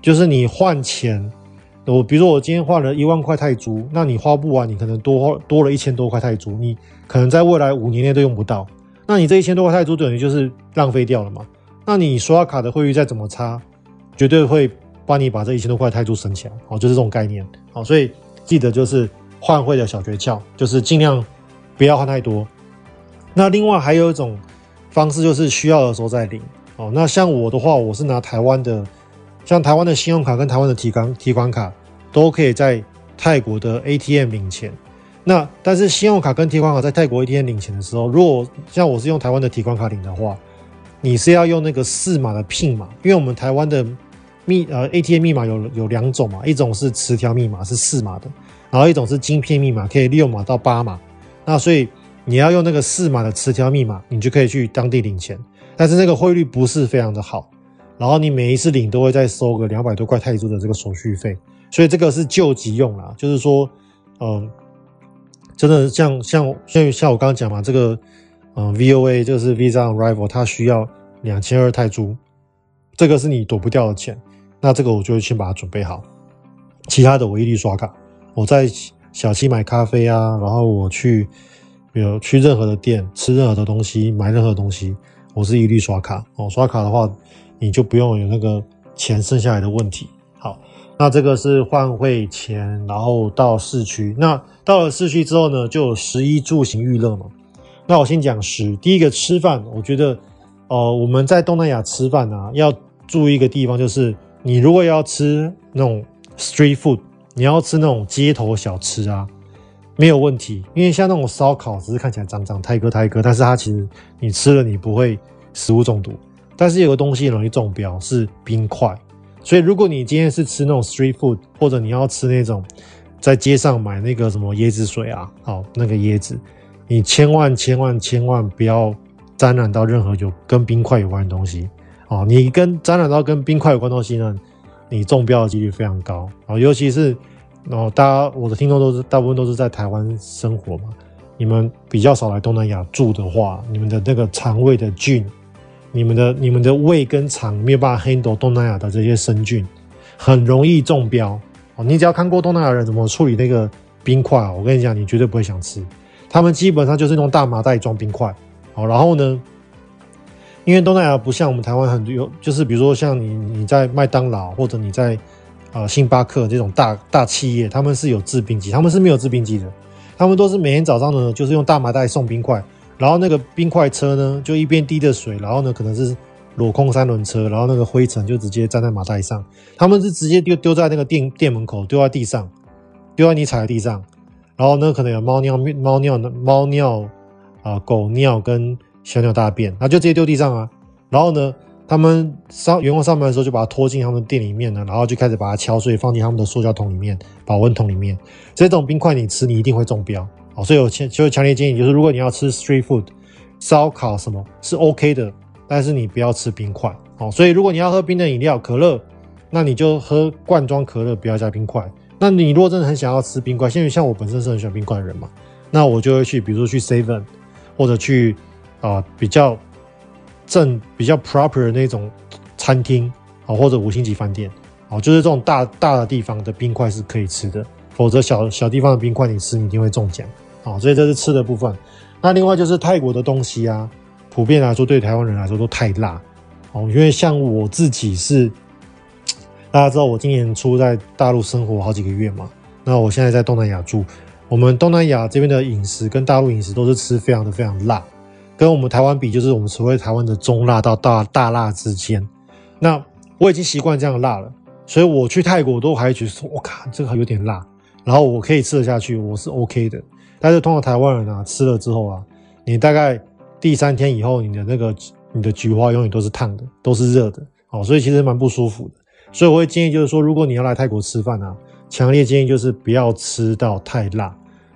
就是你换钱，我比如说我今天换了一万块泰铢，那你花不完，你可能多多了一千多块泰铢，你可能在未来五年内都用不到。那你这一千多块泰铢等于就是浪费掉了嘛？那你刷卡的汇率再怎么差，绝对会。帮你把这一千多块泰铢省起来，哦，就是这种概念，好，所以记得就是换汇的小诀窍，就是尽量不要换太多。那另外还有一种方式，就是需要的时候再领，哦，那像我的话，我是拿台湾的，像台湾的信用卡跟台湾的提款提款卡都可以在泰国的 ATM 领钱。那但是信用卡跟提款卡在泰国 ATM 领钱的时候，如果像我是用台湾的提款卡领的话，你是要用那个四码的 PIN 码，因为我们台湾的。密呃，ATM 密码有有两种嘛，一种是磁条密码是四码的，然后一种是晶片密码可以六码到八码。那所以你要用那个四码的磁条密码，你就可以去当地领钱，但是那个汇率不是非常的好，然后你每一次领都会再收个两百多块泰铢的这个手续费，所以这个是救急用啦，就是说，嗯、呃，真的像像像像我刚刚讲嘛，这个嗯、VOA 就是 Visa Arrival，它需要两千二泰铢，这个是你躲不掉的钱。那这个我就先把它准备好，其他的我一律刷卡。我在小七买咖啡啊，然后我去，比如去任何的店吃任何的东西，买任何东西，我是一律刷卡。哦，刷卡的话，你就不用有那个钱剩下来的问题。好，那这个是换汇钱，然后到市区。那到了市区之后呢，就有食衣住行娱乐嘛。那我先讲食，第一个吃饭，我觉得，呃，我们在东南亚吃饭啊，要注意一个地方就是。你如果要吃那种 street food，你要吃那种街头小吃啊，没有问题，因为像那种烧烤，只是看起来脏脏、泰哥泰哥，但是它其实你吃了你不会食物中毒。但是有个东西容易中标是冰块，所以如果你今天是吃那种 street food，或者你要吃那种在街上买那个什么椰子水啊，好，那个椰子，你千万千万千万不要沾染到任何有跟冰块有关的东西。哦，你跟沾染到跟冰块有关东西呢，你中标的几率非常高啊！尤其是哦，大家我的听众都是大部分都是在台湾生活嘛，你们比较少来东南亚住的话，你们的那个肠胃的菌，你们的你们的胃跟肠没有办法 handle 东南亚的这些生菌，很容易中标哦。你只要看过东南亚人怎么处理那个冰块，我跟你讲，你绝对不会想吃。他们基本上就是用大麻袋装冰块，好，然后呢，因为东南亚不像我们台湾很多，就是比如说像你你在麦当劳或者你在呃星巴克这种大大企业，他们是有制冰机，他们是没有制冰机的，他们都是每天早上呢就是用大麻袋送冰块，然后那个冰块车呢就一边滴着水，然后呢可能是裸空三轮车，然后那个灰尘就直接粘在麻袋上，他们是直接丢丢在那个店店门口，丢在地上，丢在你踩的地上，然后呢可能有猫尿、猫尿、猫尿啊、狗尿跟。小鸟大便，那就直接丢地上啊。然后呢，他们上员工上班的时候就把它拖进他们店里面呢，然后就开始把它敲碎，放进他们的塑胶桶里面、保温桶里面。这种冰块你吃，你一定会中标哦，所以我强就强烈建议，就是如果你要吃 street food，烧烤什么是 OK 的，但是你不要吃冰块。哦，所以如果你要喝冰的饮料，可乐，那你就喝罐装可乐，不要加冰块。那你如果真的很想要吃冰块，因为像我本身是很喜欢冰块的人嘛，那我就会去，比如说去 Seven，或者去啊、呃、比较正、比较 proper 的那种餐厅啊，或者五星级饭店，哦，就是这种大大的地方的冰块是可以吃的，否则小小地方的冰块你吃你一定会中奖。好，所以这是吃的部分。那另外就是泰国的东西啊，普遍来说对台湾人来说都太辣哦，因为像我自己是。大家知道我今年初在大陆生活好几个月嘛，那我现在在东南亚住，我们东南亚这边的饮食跟大陆饮食都是吃非常的非常辣，跟我们台湾比，就是我们所谓台湾的中辣到大大辣之间。那我已经习惯这样辣了，所以我去泰国都还觉得说，我靠，这个有点辣，然后我可以吃得下去，我是 OK 的。但是通常台湾人啊，吃了之后啊，你大概第三天以后，你的那个你的菊花永远都是烫的，都是热的，哦，所以其实蛮不舒服的。所以我会建议，就是说，如果你要来泰国吃饭啊，强烈建议就是不要吃到太辣，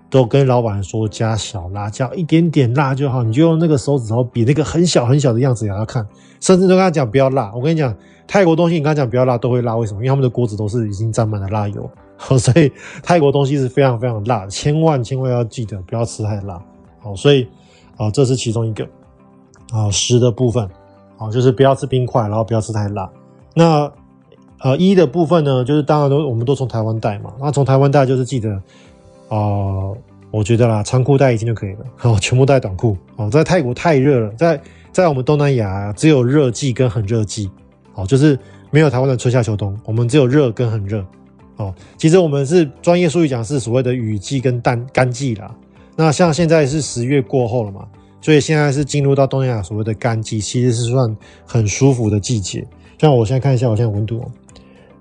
都跟老板说加小辣，椒一点点辣就好。你就用那个手指头比那个很小很小的样子给他看，甚至都跟他讲不要辣。我跟你讲，泰国东西你跟他讲不要辣都会辣，为什么？因为他们的锅子都是已经沾满了辣油，[laughs] 所以泰国东西是非常非常辣的，千万千万要记得不要吃太辣。好，所以啊，这是其中一个啊食的部分，好，就是不要吃冰块，然后不要吃太辣。那呃，一的部分呢，就是当然都我们都从台湾带嘛，那从台湾带就是记得，啊、呃，我觉得啦，长裤带一件就可以了，[laughs] 哦，全部带短裤哦，在泰国太热了，在在我们东南亚只有热季跟很热季，哦，就是没有台湾的春夏秋冬，我们只有热跟很热，哦，其实我们是专业术语讲是所谓的雨季跟淡干季啦，那像现在是十月过后了嘛，所以现在是进入到东南亚所谓的干季，其实是算很舒服的季节，像我现在看一下我现在温度哦。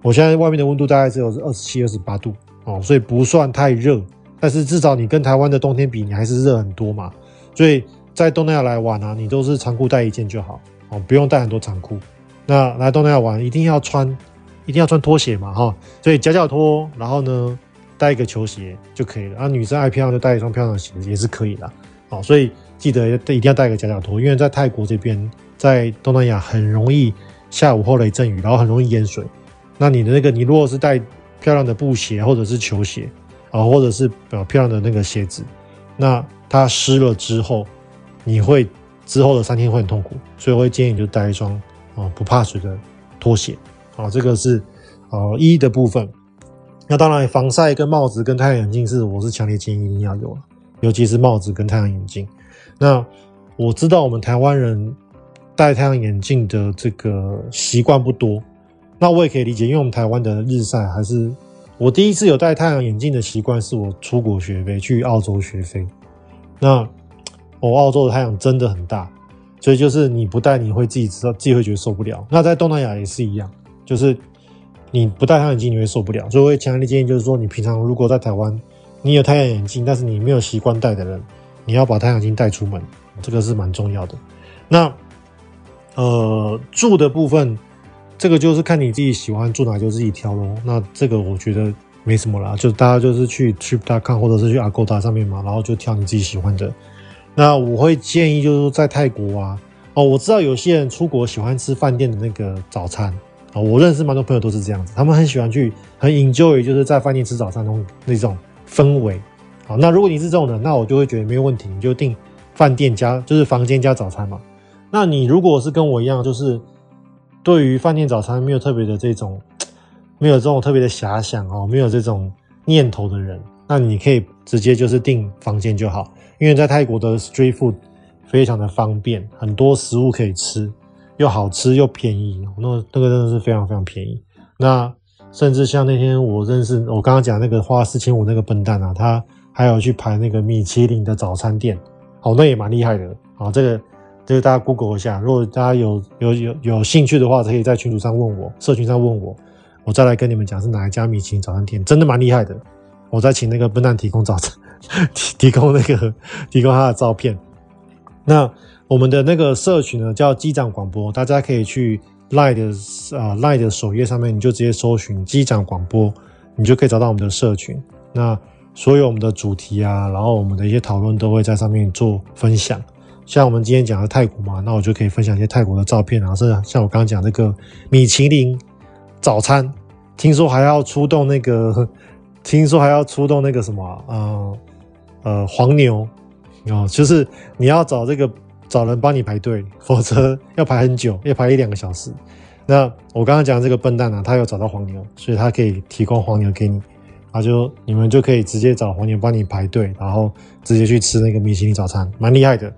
我现在外面的温度大概只有二十七、二十八度哦，所以不算太热，但是至少你跟台湾的冬天比，你还是热很多嘛。所以在东南亚来玩啊，你都是长裤带一件就好哦，不用带很多长裤。那来东南亚玩一定要穿，一定要穿拖鞋嘛哈。所以夹脚拖，然后呢带一个球鞋就可以了。啊，女生爱漂亮就带一双漂亮的鞋子也是可以的。好，所以记得一定要带个夹脚拖，因为在泰国这边，在东南亚很容易下午后雷阵雨，然后很容易淹水。那你的那个，你如果是带漂亮的布鞋或者是球鞋啊，或者是呃漂亮的那个鞋子，那它湿了之后，你会之后的三天会很痛苦，所以我会建议你就带一双啊不怕水的拖鞋啊，这个是呃一的部分。那当然防晒跟帽子跟太阳眼镜是我是强烈建议一定要有，尤其是帽子跟太阳眼镜。那我知道我们台湾人戴太阳眼镜的这个习惯不多。那我也可以理解，因为我们台湾的日晒还是我第一次有戴太阳眼镜的习惯，是我出国学飞去澳洲学飞。那我澳洲的太阳真的很大，所以就是你不戴，你会自己知道自己会觉得受不了。那在东南亚也是一样，就是你不戴太阳眼镜你会受不了。所以我会强烈建议，就是说你平常如果在台湾，你有太阳眼镜，但是你没有习惯戴的人，你要把太阳镜带出门，这个是蛮重要的。那呃住的部分。这个就是看你自己喜欢住哪就自己挑喽。那这个我觉得没什么啦，就大家就是去 Trip.com 或者是去 Agoda 上面嘛，然后就挑你自己喜欢的。那我会建议就是说在泰国啊，哦，我知道有些人出国喜欢吃饭店的那个早餐啊，我认识蛮多朋友都是这样子，他们很喜欢去很 enjoy 就是在饭店吃早餐那种那种氛围。好，那如果你是这种人，那我就会觉得没有问题，你就订饭店加就是房间加早餐嘛。那你如果是跟我一样，就是。对于饭店早餐没有特别的这种，[tsk] 没有这种特别的遐想哦，没有这种念头的人，那你可以直接就是订房间就好，因为在泰国的 street food 非常的方便，很多食物可以吃，又好吃又便宜，那那个真的是非常非常便宜。那甚至像那天我认识我刚刚讲那个花四千五那个笨蛋啊，他还有去排那个米其林的早餐店，哦，那也蛮厉害的啊，这个。就是大家 Google 一下，如果大家有有有有兴趣的话，可以在群组上问我，社群上问我，我再来跟你们讲是哪一家米其林早餐店，真的蛮厉害的。我再请那个笨蛋提供早餐，[laughs] 提提供那个提供他的照片。那我们的那个社群呢，叫机长广播，大家可以去 Line 的啊 Line 的首页上面，你就直接搜寻机长广播，你就可以找到我们的社群。那所有我们的主题啊，然后我们的一些讨论都会在上面做分享。像我们今天讲的泰国嘛，那我就可以分享一些泰国的照片啊，是像我刚刚讲那个米其林早餐，听说还要出动那个，[laughs] 听说还要出动那个什么，呃呃黄牛哦，就是你要找这个找人帮你排队，否则 [laughs] 要排很久，要排一两个小时。那我刚刚讲这个笨蛋啊，他有找到黄牛，所以他可以提供黄牛给你，他就你们就可以直接找黄牛帮你排队，然后直接去吃那个米其林早餐，蛮厉害的。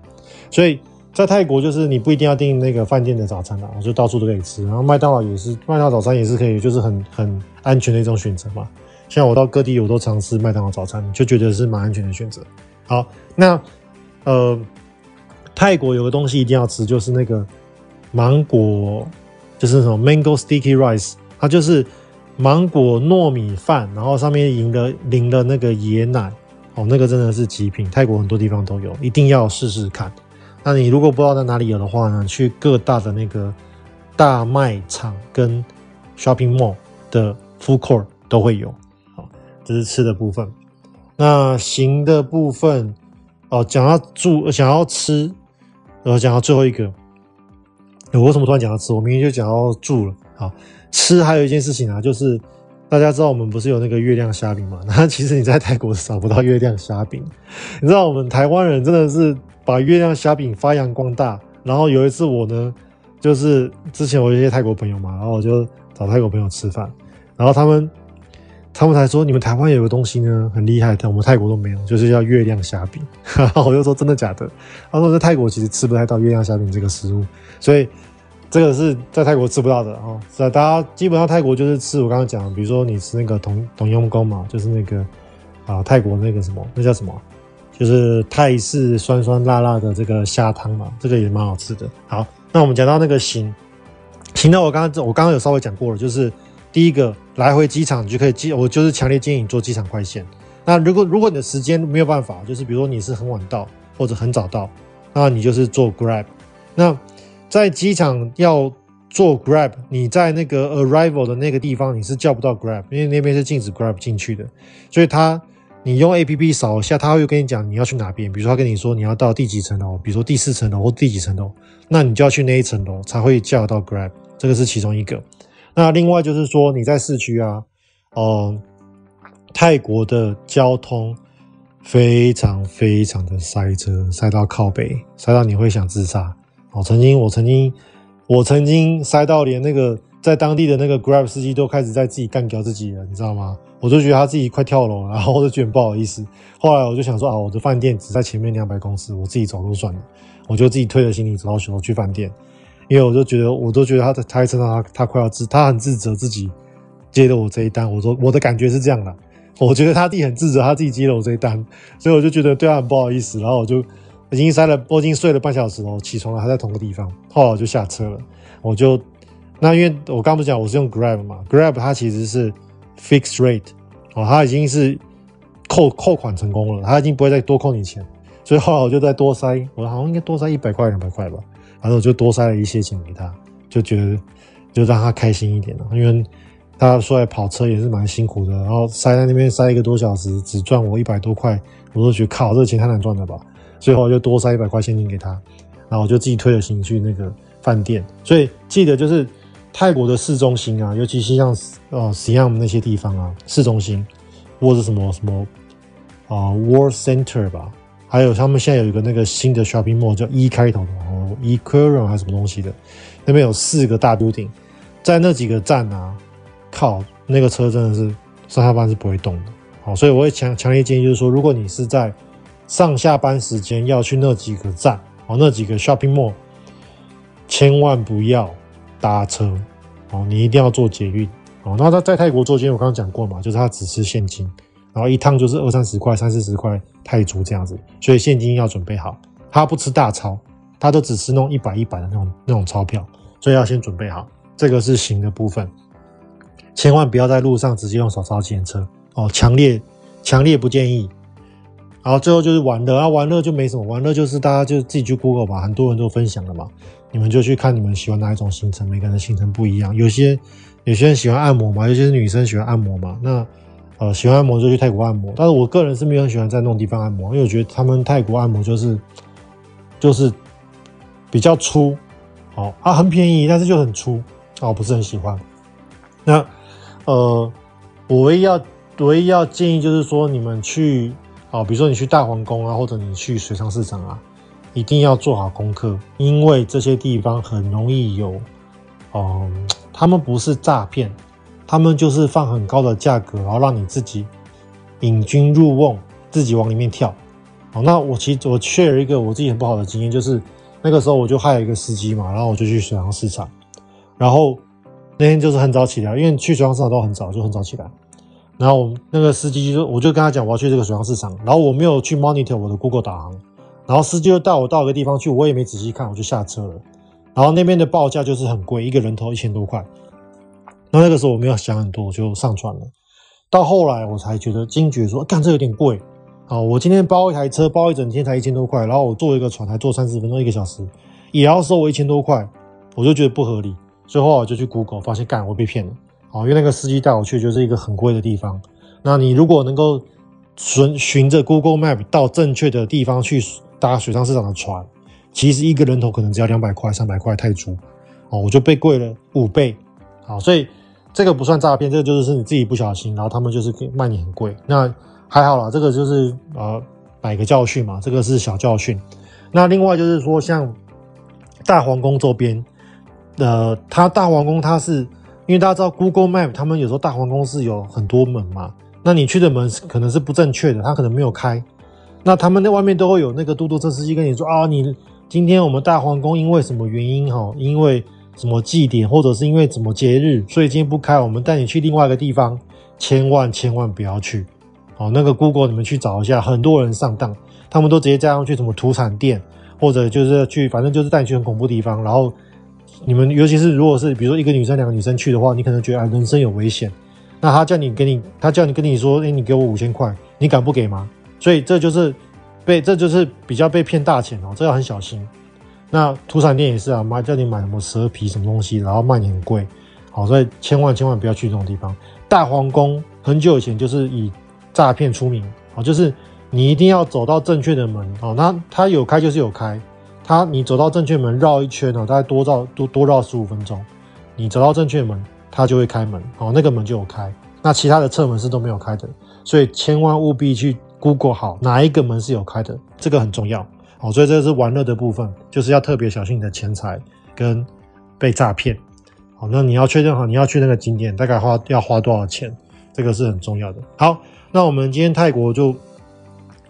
所以在泰国，就是你不一定要订那个饭店的早餐啦，我就到处都可以吃。然后麦当劳也是，麦当劳早餐也是可以，就是很很安全的一种选择嘛。像我到各地，我都尝试麦当劳早餐，就觉得是蛮安全的选择。好，那呃，泰国有个东西一定要吃，就是那个芒果，就是什么 mango sticky rice，它就是芒果糯米饭，然后上面淋了淋了那个椰奶，哦，那个真的是极品，泰国很多地方都有，一定要试试看。那你如果不知道在哪里有的话呢，去各大的那个大卖场跟 shopping mall 的 food court 都会有。好，这是吃的部分。那行的部分，哦，讲到住，想要吃，然后讲到最后一个，我为什么突然讲到吃？我明明就讲到住了。好，吃还有一件事情啊，就是大家知道我们不是有那个月亮虾饼嘛？那其实你在泰国是找不到月亮虾饼。你知道我们台湾人真的是。把月亮虾饼发扬光大。然后有一次我呢，就是之前我有一些泰国朋友嘛，然后我就找泰国朋友吃饭，然后他们他们才说，你们台湾有个东西呢，很厉害，但我们泰国都没有，就是叫月亮虾饼。[laughs] 然后我就说真的假的？他说在泰国其实吃不太到月亮虾饼这个食物，所以这个是在泰国吃不到的哦。是啊，大家基本上泰国就是吃我刚刚讲的，比如说你吃那个同同佣工嘛，就是那个啊泰国那个什么，那叫什么？就是泰式酸酸辣辣的这个虾汤嘛，这个也蛮好吃的。好，那我们讲到那个行，行呢，我刚刚我刚刚有稍微讲过了，就是第一个来回机场你就可以机，我就是强烈建议你坐机场快线。那如果如果你的时间没有办法，就是比如说你是很晚到或者很早到，那你就是坐 Grab。那在机场要坐 Grab，你在那个 Arrival 的那个地方你是叫不到 Grab，因为那边是禁止 Grab 进去的，所以它。你用 A P P 扫一下，他会跟你讲你要去哪边。比如说，他跟你说你要到第几层楼，比如说第四层楼或第几层楼，那你就要去那一层楼才会叫到 Grab。这个是其中一个。那另外就是说你在市区啊，呃，泰国的交通非常非常的塞车，塞到靠北，塞到你会想自杀。哦，曾经我曾经我曾经塞到连那个在当地的那个 Grab 司机都开始在自己干掉自己了，你知道吗？我就觉得他自己快跳楼了，然后我就觉得不好意思。后来我就想说啊，我的饭店只在前面两百公尺，我自己走路算了。我就自己推着行李走到去饭店，因为我就觉得，我都觉得他他一车上他他快要自，他很自责自己接了我这一单。我说我的感觉是这样的，我觉得他自己很自责，他自己接了我这一单，所以我就觉得对他很不好意思。然后我就已经塞了，我已经睡了半小时了，起床了还在同个地方。后来我就下车了，我就那因为我刚不是讲我是用 Grab 嘛，Grab 它其实是。Fixed rate，哦，它已经是扣扣款成功了，它已经不会再多扣你钱，所以后来我就再多塞，我好像应该多塞一百块两百块吧，然后我就多塞了一些钱给他，就觉得就让他开心一点了，因为他出来跑车也是蛮辛苦的，然后塞在那边塞一个多小时，只赚我一百多块，我都觉得靠，这钱太难赚了吧，所以后来就多塞一百块现金给他，然后我就自己推着行李去那个饭店，所以记得就是。泰国的市中心啊，尤其是像呃 Siam 那些地方啊，市中心或者什么什么啊、呃、World Center 吧，还有他们现在有一个那个新的 shopping mall 叫 E 开头的哦，Equarium 还是什么东西的，那边有四个大 building，在那几个站啊，靠，那个车真的是上下班是不会动的，好，所以我会强强烈建议就是说，如果你是在上下班时间要去那几个站哦，那几个 shopping mall，千万不要。搭车。哦，你一定要坐捷运哦。那他在泰国坐捷运，我刚刚讲过嘛，就是他只吃现金，然后一趟就是二三十块、三四十块泰铢这样子，所以现金要准备好。他不吃大钞，他都只吃那一百一百的那种那种钞票，所以要先准备好。这个是行的部分，千万不要在路上直接用手抄计程车哦，强烈强烈不建议。然后最后就是玩乐啊，玩乐就没什么，玩乐就是大家就自己去 Google 吧，很多人都分享了嘛。你们就去看你们喜欢哪一种行程，每个人的行程不一样。有些有些人喜欢按摩嘛，有些女生喜欢按摩嘛。那呃喜欢按摩就去泰国按摩。但是我个人是没有很喜欢在那种地方按摩，因为我觉得他们泰国按摩就是就是比较粗，哦啊很便宜，但是就很粗，啊我不是很喜欢。那呃，我唯一要唯一要建议就是说，你们去啊，比如说你去大皇宫啊，或者你去水上市场啊，一定要做好功课，因为这些地方很容易有，嗯，他们不是诈骗，他们就是放很高的价格，然后让你自己引君入瓮，自己往里面跳。好，那我其实我确有一个我自己很不好的经验，就是那个时候我就害了一个司机嘛，然后我就去水上市场，然后。那天就是很早起来，因为去水上市场都很早，就很早起来。然后那个司机就说我就跟他讲我要去这个水上市场，然后我没有去 monitor 我的 Google 导航，然后司机就带我到一个地方去，我也没仔细看，我就下车了。然后那边的报价就是很贵，一个人头一千多块。然后那个时候我没有想很多，我就上船了。到后来我才觉得惊觉说，干这有点贵啊！我今天包一台车包一整天才一千多块，然后我坐一个船才坐三十分钟一个小时，也要收我一千多块，我就觉得不合理。最后我就去 Google，发现干我被骗了，哦，因为那个司机带我去就是一个很贵的地方。那你如果能够循循着 Google Map 到正确的地方去搭水上市场的船，其实一个人头可能只要两百块、三百块泰铢，哦，我就被贵了五倍，好，所以这个不算诈骗，这个就是是你自己不小心，然后他们就是卖你很贵。那还好啦，这个就是呃买个教训嘛，这个是小教训。那另外就是说，像大皇宫周边。呃，它大皇宫，它是因为大家知道 Google Map，他们有时候大皇宫是有很多门嘛，那你去的门可能是不正确的，它可能没有开，那他们那外面都会有那个嘟嘟车司机跟你说啊，你今天我们大皇宫因为什么原因哈，因为什么祭典或者是因为什么节日，所以今天不开，我们带你去另外一个地方，千万千万不要去，好，那个 Google 你们去找一下，很多人上当，他们都直接加上去什么土产店，或者就是去，反正就是带你去很恐怖地方，然后。你们尤其是如果是比如说一个女生两个女生去的话，你可能觉得啊人生有危险，那他叫你给你他叫你跟你说，哎，你给我五千块，你敢不给吗？所以这就是被这就是比较被骗大钱哦，这要很小心。那土产店也是啊，妈叫你买什么蛇皮什么东西，然后卖你很贵，好，所以千万千万不要去这种地方。大皇宫很久以前就是以诈骗出名，好，就是你一定要走到正确的门哦，那他有开就是有开。他，你走到正确门绕一圈哦，大概多绕多多绕十五分钟，你走到正确门，他就会开门，哦，那个门就有开。那其他的侧门是都没有开的，所以千万务必去 Google 好哪一个门是有开的，这个很重要，哦，所以这是玩乐的部分，就是要特别小心你的钱财跟被诈骗。好，那你要确认好你要去那个景点大概花要花多少钱，这个是很重要的。好，那我们今天泰国就，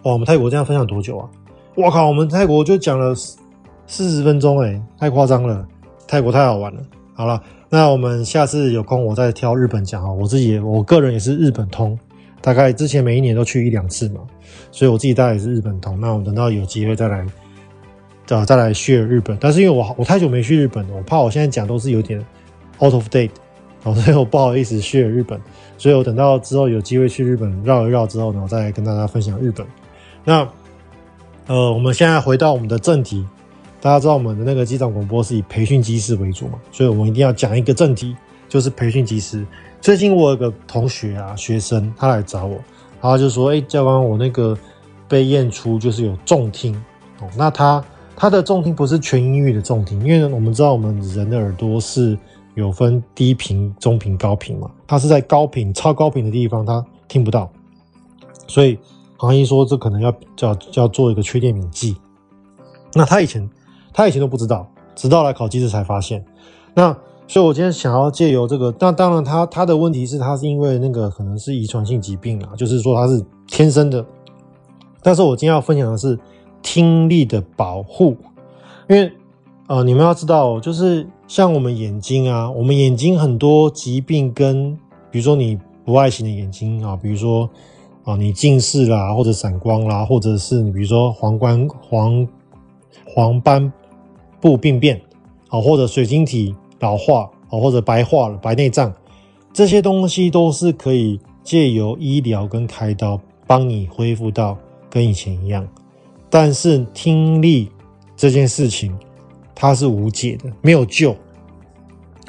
哇，我们泰国这样分享多久啊？我靠，我们泰国就讲了。四十分钟哎，太夸张了！泰国太好玩了。好了，那我们下次有空我再挑日本讲啊。我自己，我个人也是日本通，大概之前每一年都去一两次嘛，所以我自己大概也是日本通。那我等到有机会再来，呃，再来 share 日本。但是因为我我太久没去日本了，我怕我现在讲都是有点 out of date，哦所以我不好意思 share 日本。所以我等到之后有机会去日本绕一绕之后呢，我再跟大家分享日本。那呃，我们现在回到我们的正题。大家知道我们的那个机长广播是以培训机师为主嘛，所以我们一定要讲一个正题，就是培训机师。最近我有个同学啊，学生他来找我，然后就说：“哎，教官，我那个被验出就是有重听哦。那他他的重听不是全音域的重听，因为我们知道我们人的耳朵是有分低频、中频、高频嘛，他是在高频、超高频的地方他听不到，所以行医说这可能要叫要做一个缺电敏记。那他以前。他以前都不知道，直到来考机师才发现。那所以，我今天想要借由这个，那当然他，他的问题是，他是因为那个可能是遗传性疾病啊，就是说他是天生的。但是我今天要分享的是听力的保护，因为呃，你们要知道，就是像我们眼睛啊，我们眼睛很多疾病跟，比如说你不爱型的眼睛啊，比如说啊你近视啦，或者散光啦，或者是你比如说黄斑黄黄斑。部病变，啊，或者水晶体老化，啊，或者白化了白内障，这些东西都是可以借由医疗跟开刀帮你恢复到跟以前一样。但是听力这件事情，它是无解的，没有救。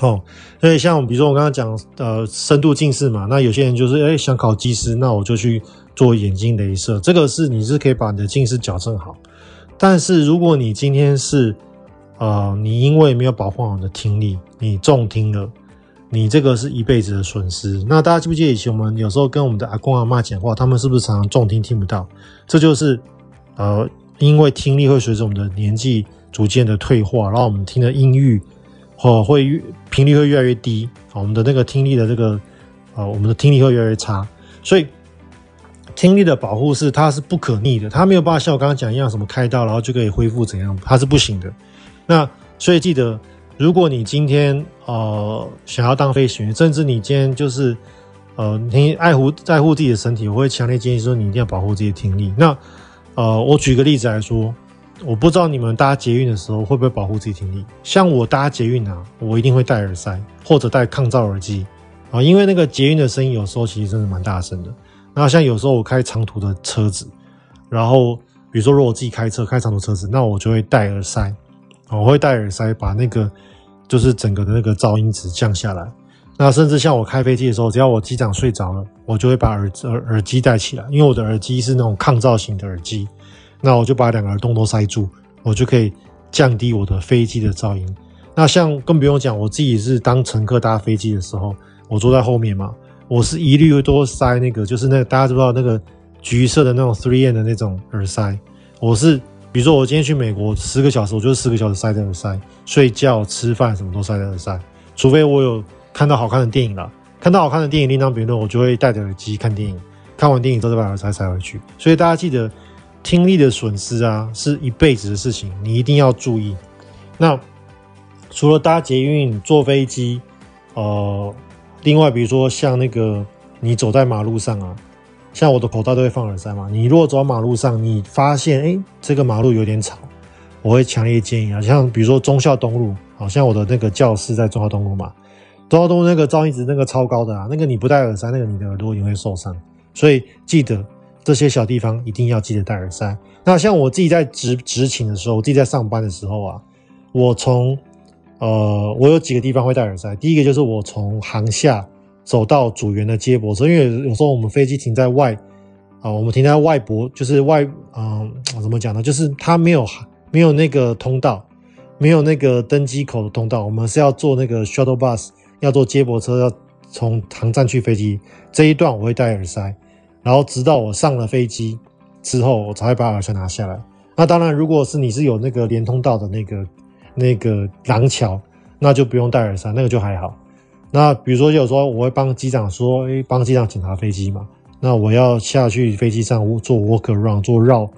哦，所以像比如说我刚刚讲呃深度近视嘛，那有些人就是哎想考技师，那我就去做眼睛镭射，这个是你是可以把你的近视矫正好。但是如果你今天是呃你因为没有保护好你的听力，你重听了，你这个是一辈子的损失。那大家记不记得以前我们有时候跟我们的阿公阿嬷讲话，他们是不是常常重听听不到？这就是呃因为听力会随着我们的年纪逐渐的退化，然后我们听的音域。哦，会频率会越来越低，我们的那个听力的这个，呃，我们的听力会越来越差，所以听力的保护是它是不可逆的，它没有办法像我刚刚讲一样，什么开刀然后就可以恢复怎样，它是不行的。那所以记得，如果你今天呃想要当飞行员，甚至你今天就是呃你爱护在乎自己的身体，我会强烈建议说你一定要保护自己的听力。那呃，我举个例子来说。我不知道你们搭捷运的时候会不会保护自己听力？像我搭捷运啊，我一定会戴耳塞或者戴抗噪耳机啊，因为那个捷运的声音有时候其实真的蛮大声的。那像有时候我开长途的车子，然后比如说如果我自己开车开长途车子，那我就会戴耳塞，我会戴耳塞把那个就是整个的那个噪音值降下来。那甚至像我开飞机的时候，只要我机长睡着了，我就会把耳耳耳机戴起来，因为我的耳机是那种抗噪型的耳机。那我就把两个耳洞都塞住，我就可以降低我的飞机的噪音。那像更不用讲，我自己是当乘客搭飞机的时候，我坐在后面嘛，我是一律都塞那个，就是那个大家知不知道那个橘色的那种 three n 的那种耳塞。我是比如说我今天去美国十个小时，我就是十个小时塞着耳塞，睡觉、吃饭什么都塞着耳塞，除非我有看到好看的电影了，看到好看的电影另当别论，我就会戴着耳机看电影，看完电影之后再把耳塞塞回去。所以大家记得。听力的损失啊，是一辈子的事情，你一定要注意。那除了搭捷运、坐飞机，呃，另外比如说像那个你走在马路上啊，像我的口袋都会放耳塞嘛。你如果走在马路上，你发现哎，这个马路有点吵，我会强烈建议啊，像比如说忠孝东路，好像我的那个教室在忠孝东路嘛，忠孝东路那个噪音值那个超高的啊，那个你不戴耳塞，那个你的耳朵也会受伤，所以记得。这些小地方一定要记得戴耳塞。那像我自己在执执勤的时候，我自己在上班的时候啊，我从呃，我有几个地方会戴耳塞。第一个就是我从航厦走到组员的接驳车，因为有时候我们飞机停在外啊、我们停在外驳，就是外嗯、呃，怎么讲呢？就是它没有没有那个通道，没有那个登机口的通道，我们是要坐那个 shuttle bus，要坐接驳车，要从航站去飞机这一段，我会戴耳塞。然后直到我上了飞机之后，我才会把耳塞拿下来。那当然，如果是你是有那个连通道的那个那个廊桥，那就不用戴耳塞，那个就还好。那比如说有时候我会帮机长说，诶，帮机长检查飞机嘛。那我要下去飞机上做 walk around，做绕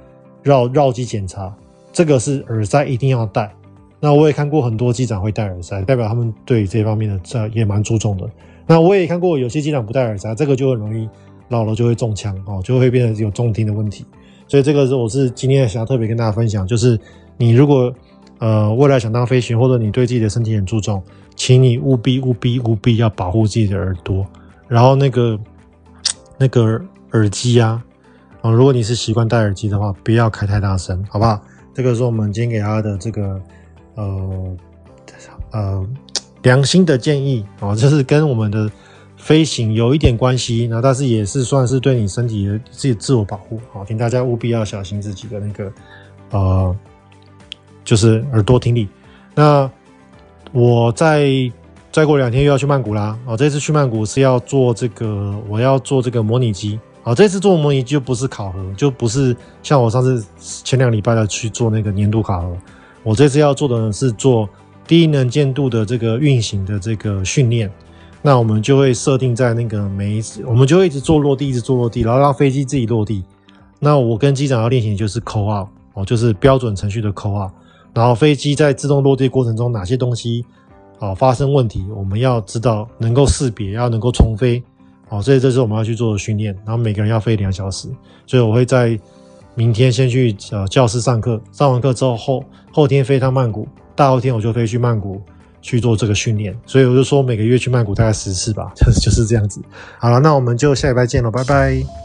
绕绕机检查，这个是耳塞一定要戴。那我也看过很多机长会戴耳塞，代表他们对这方面的这也蛮注重的。那我也看过有些机长不戴耳塞，这个就很容易。老了就会中枪哦，就会变成有重听的问题，所以这个是我是今天想要特别跟大家分享，就是你如果呃未来想当飞行，或者你对自己的身体很注重，请你务必务必务必要保护自己的耳朵，然后那个 [tsk] 那个耳机啊，啊，如果你是习惯戴耳机的话，不要开太大声，好不好？这个是我们今天给大家的这个呃呃良心的建议啊，就是跟我们的。飞行有一点关系，那但是也是算是对你身体的自己自我保护，好，请大家务必要小心自己的那个，呃，就是耳朵听力。那我再再过两天又要去曼谷啦，哦，这次去曼谷是要做这个，我要做这个模拟机，好，这次做模拟就不是考核，就不是像我上次前两礼拜的去做那个年度考核，我这次要做的呢是做低能见度的这个运行的这个训练。那我们就会设定在那个每一次，我们就会一直做落地，一直做落地，然后让飞机自己落地。那我跟机长要练习的就是 call out 哦，就是标准程序的 call out。然后飞机在自动落地过程中，哪些东西啊发生问题，我们要知道，能够识别，要能够重飞。哦，所以这是我们要去做的训练。然后每个人要飞两小时，所以我会在明天先去呃教室上课，上完课之后后后天飞趟曼谷，大后天我就飞去曼谷。去做这个训练，所以我就说每个月去曼谷大概十次吧，就 [laughs] 是就是这样子。好了，那我们就下礼拜见了，拜拜。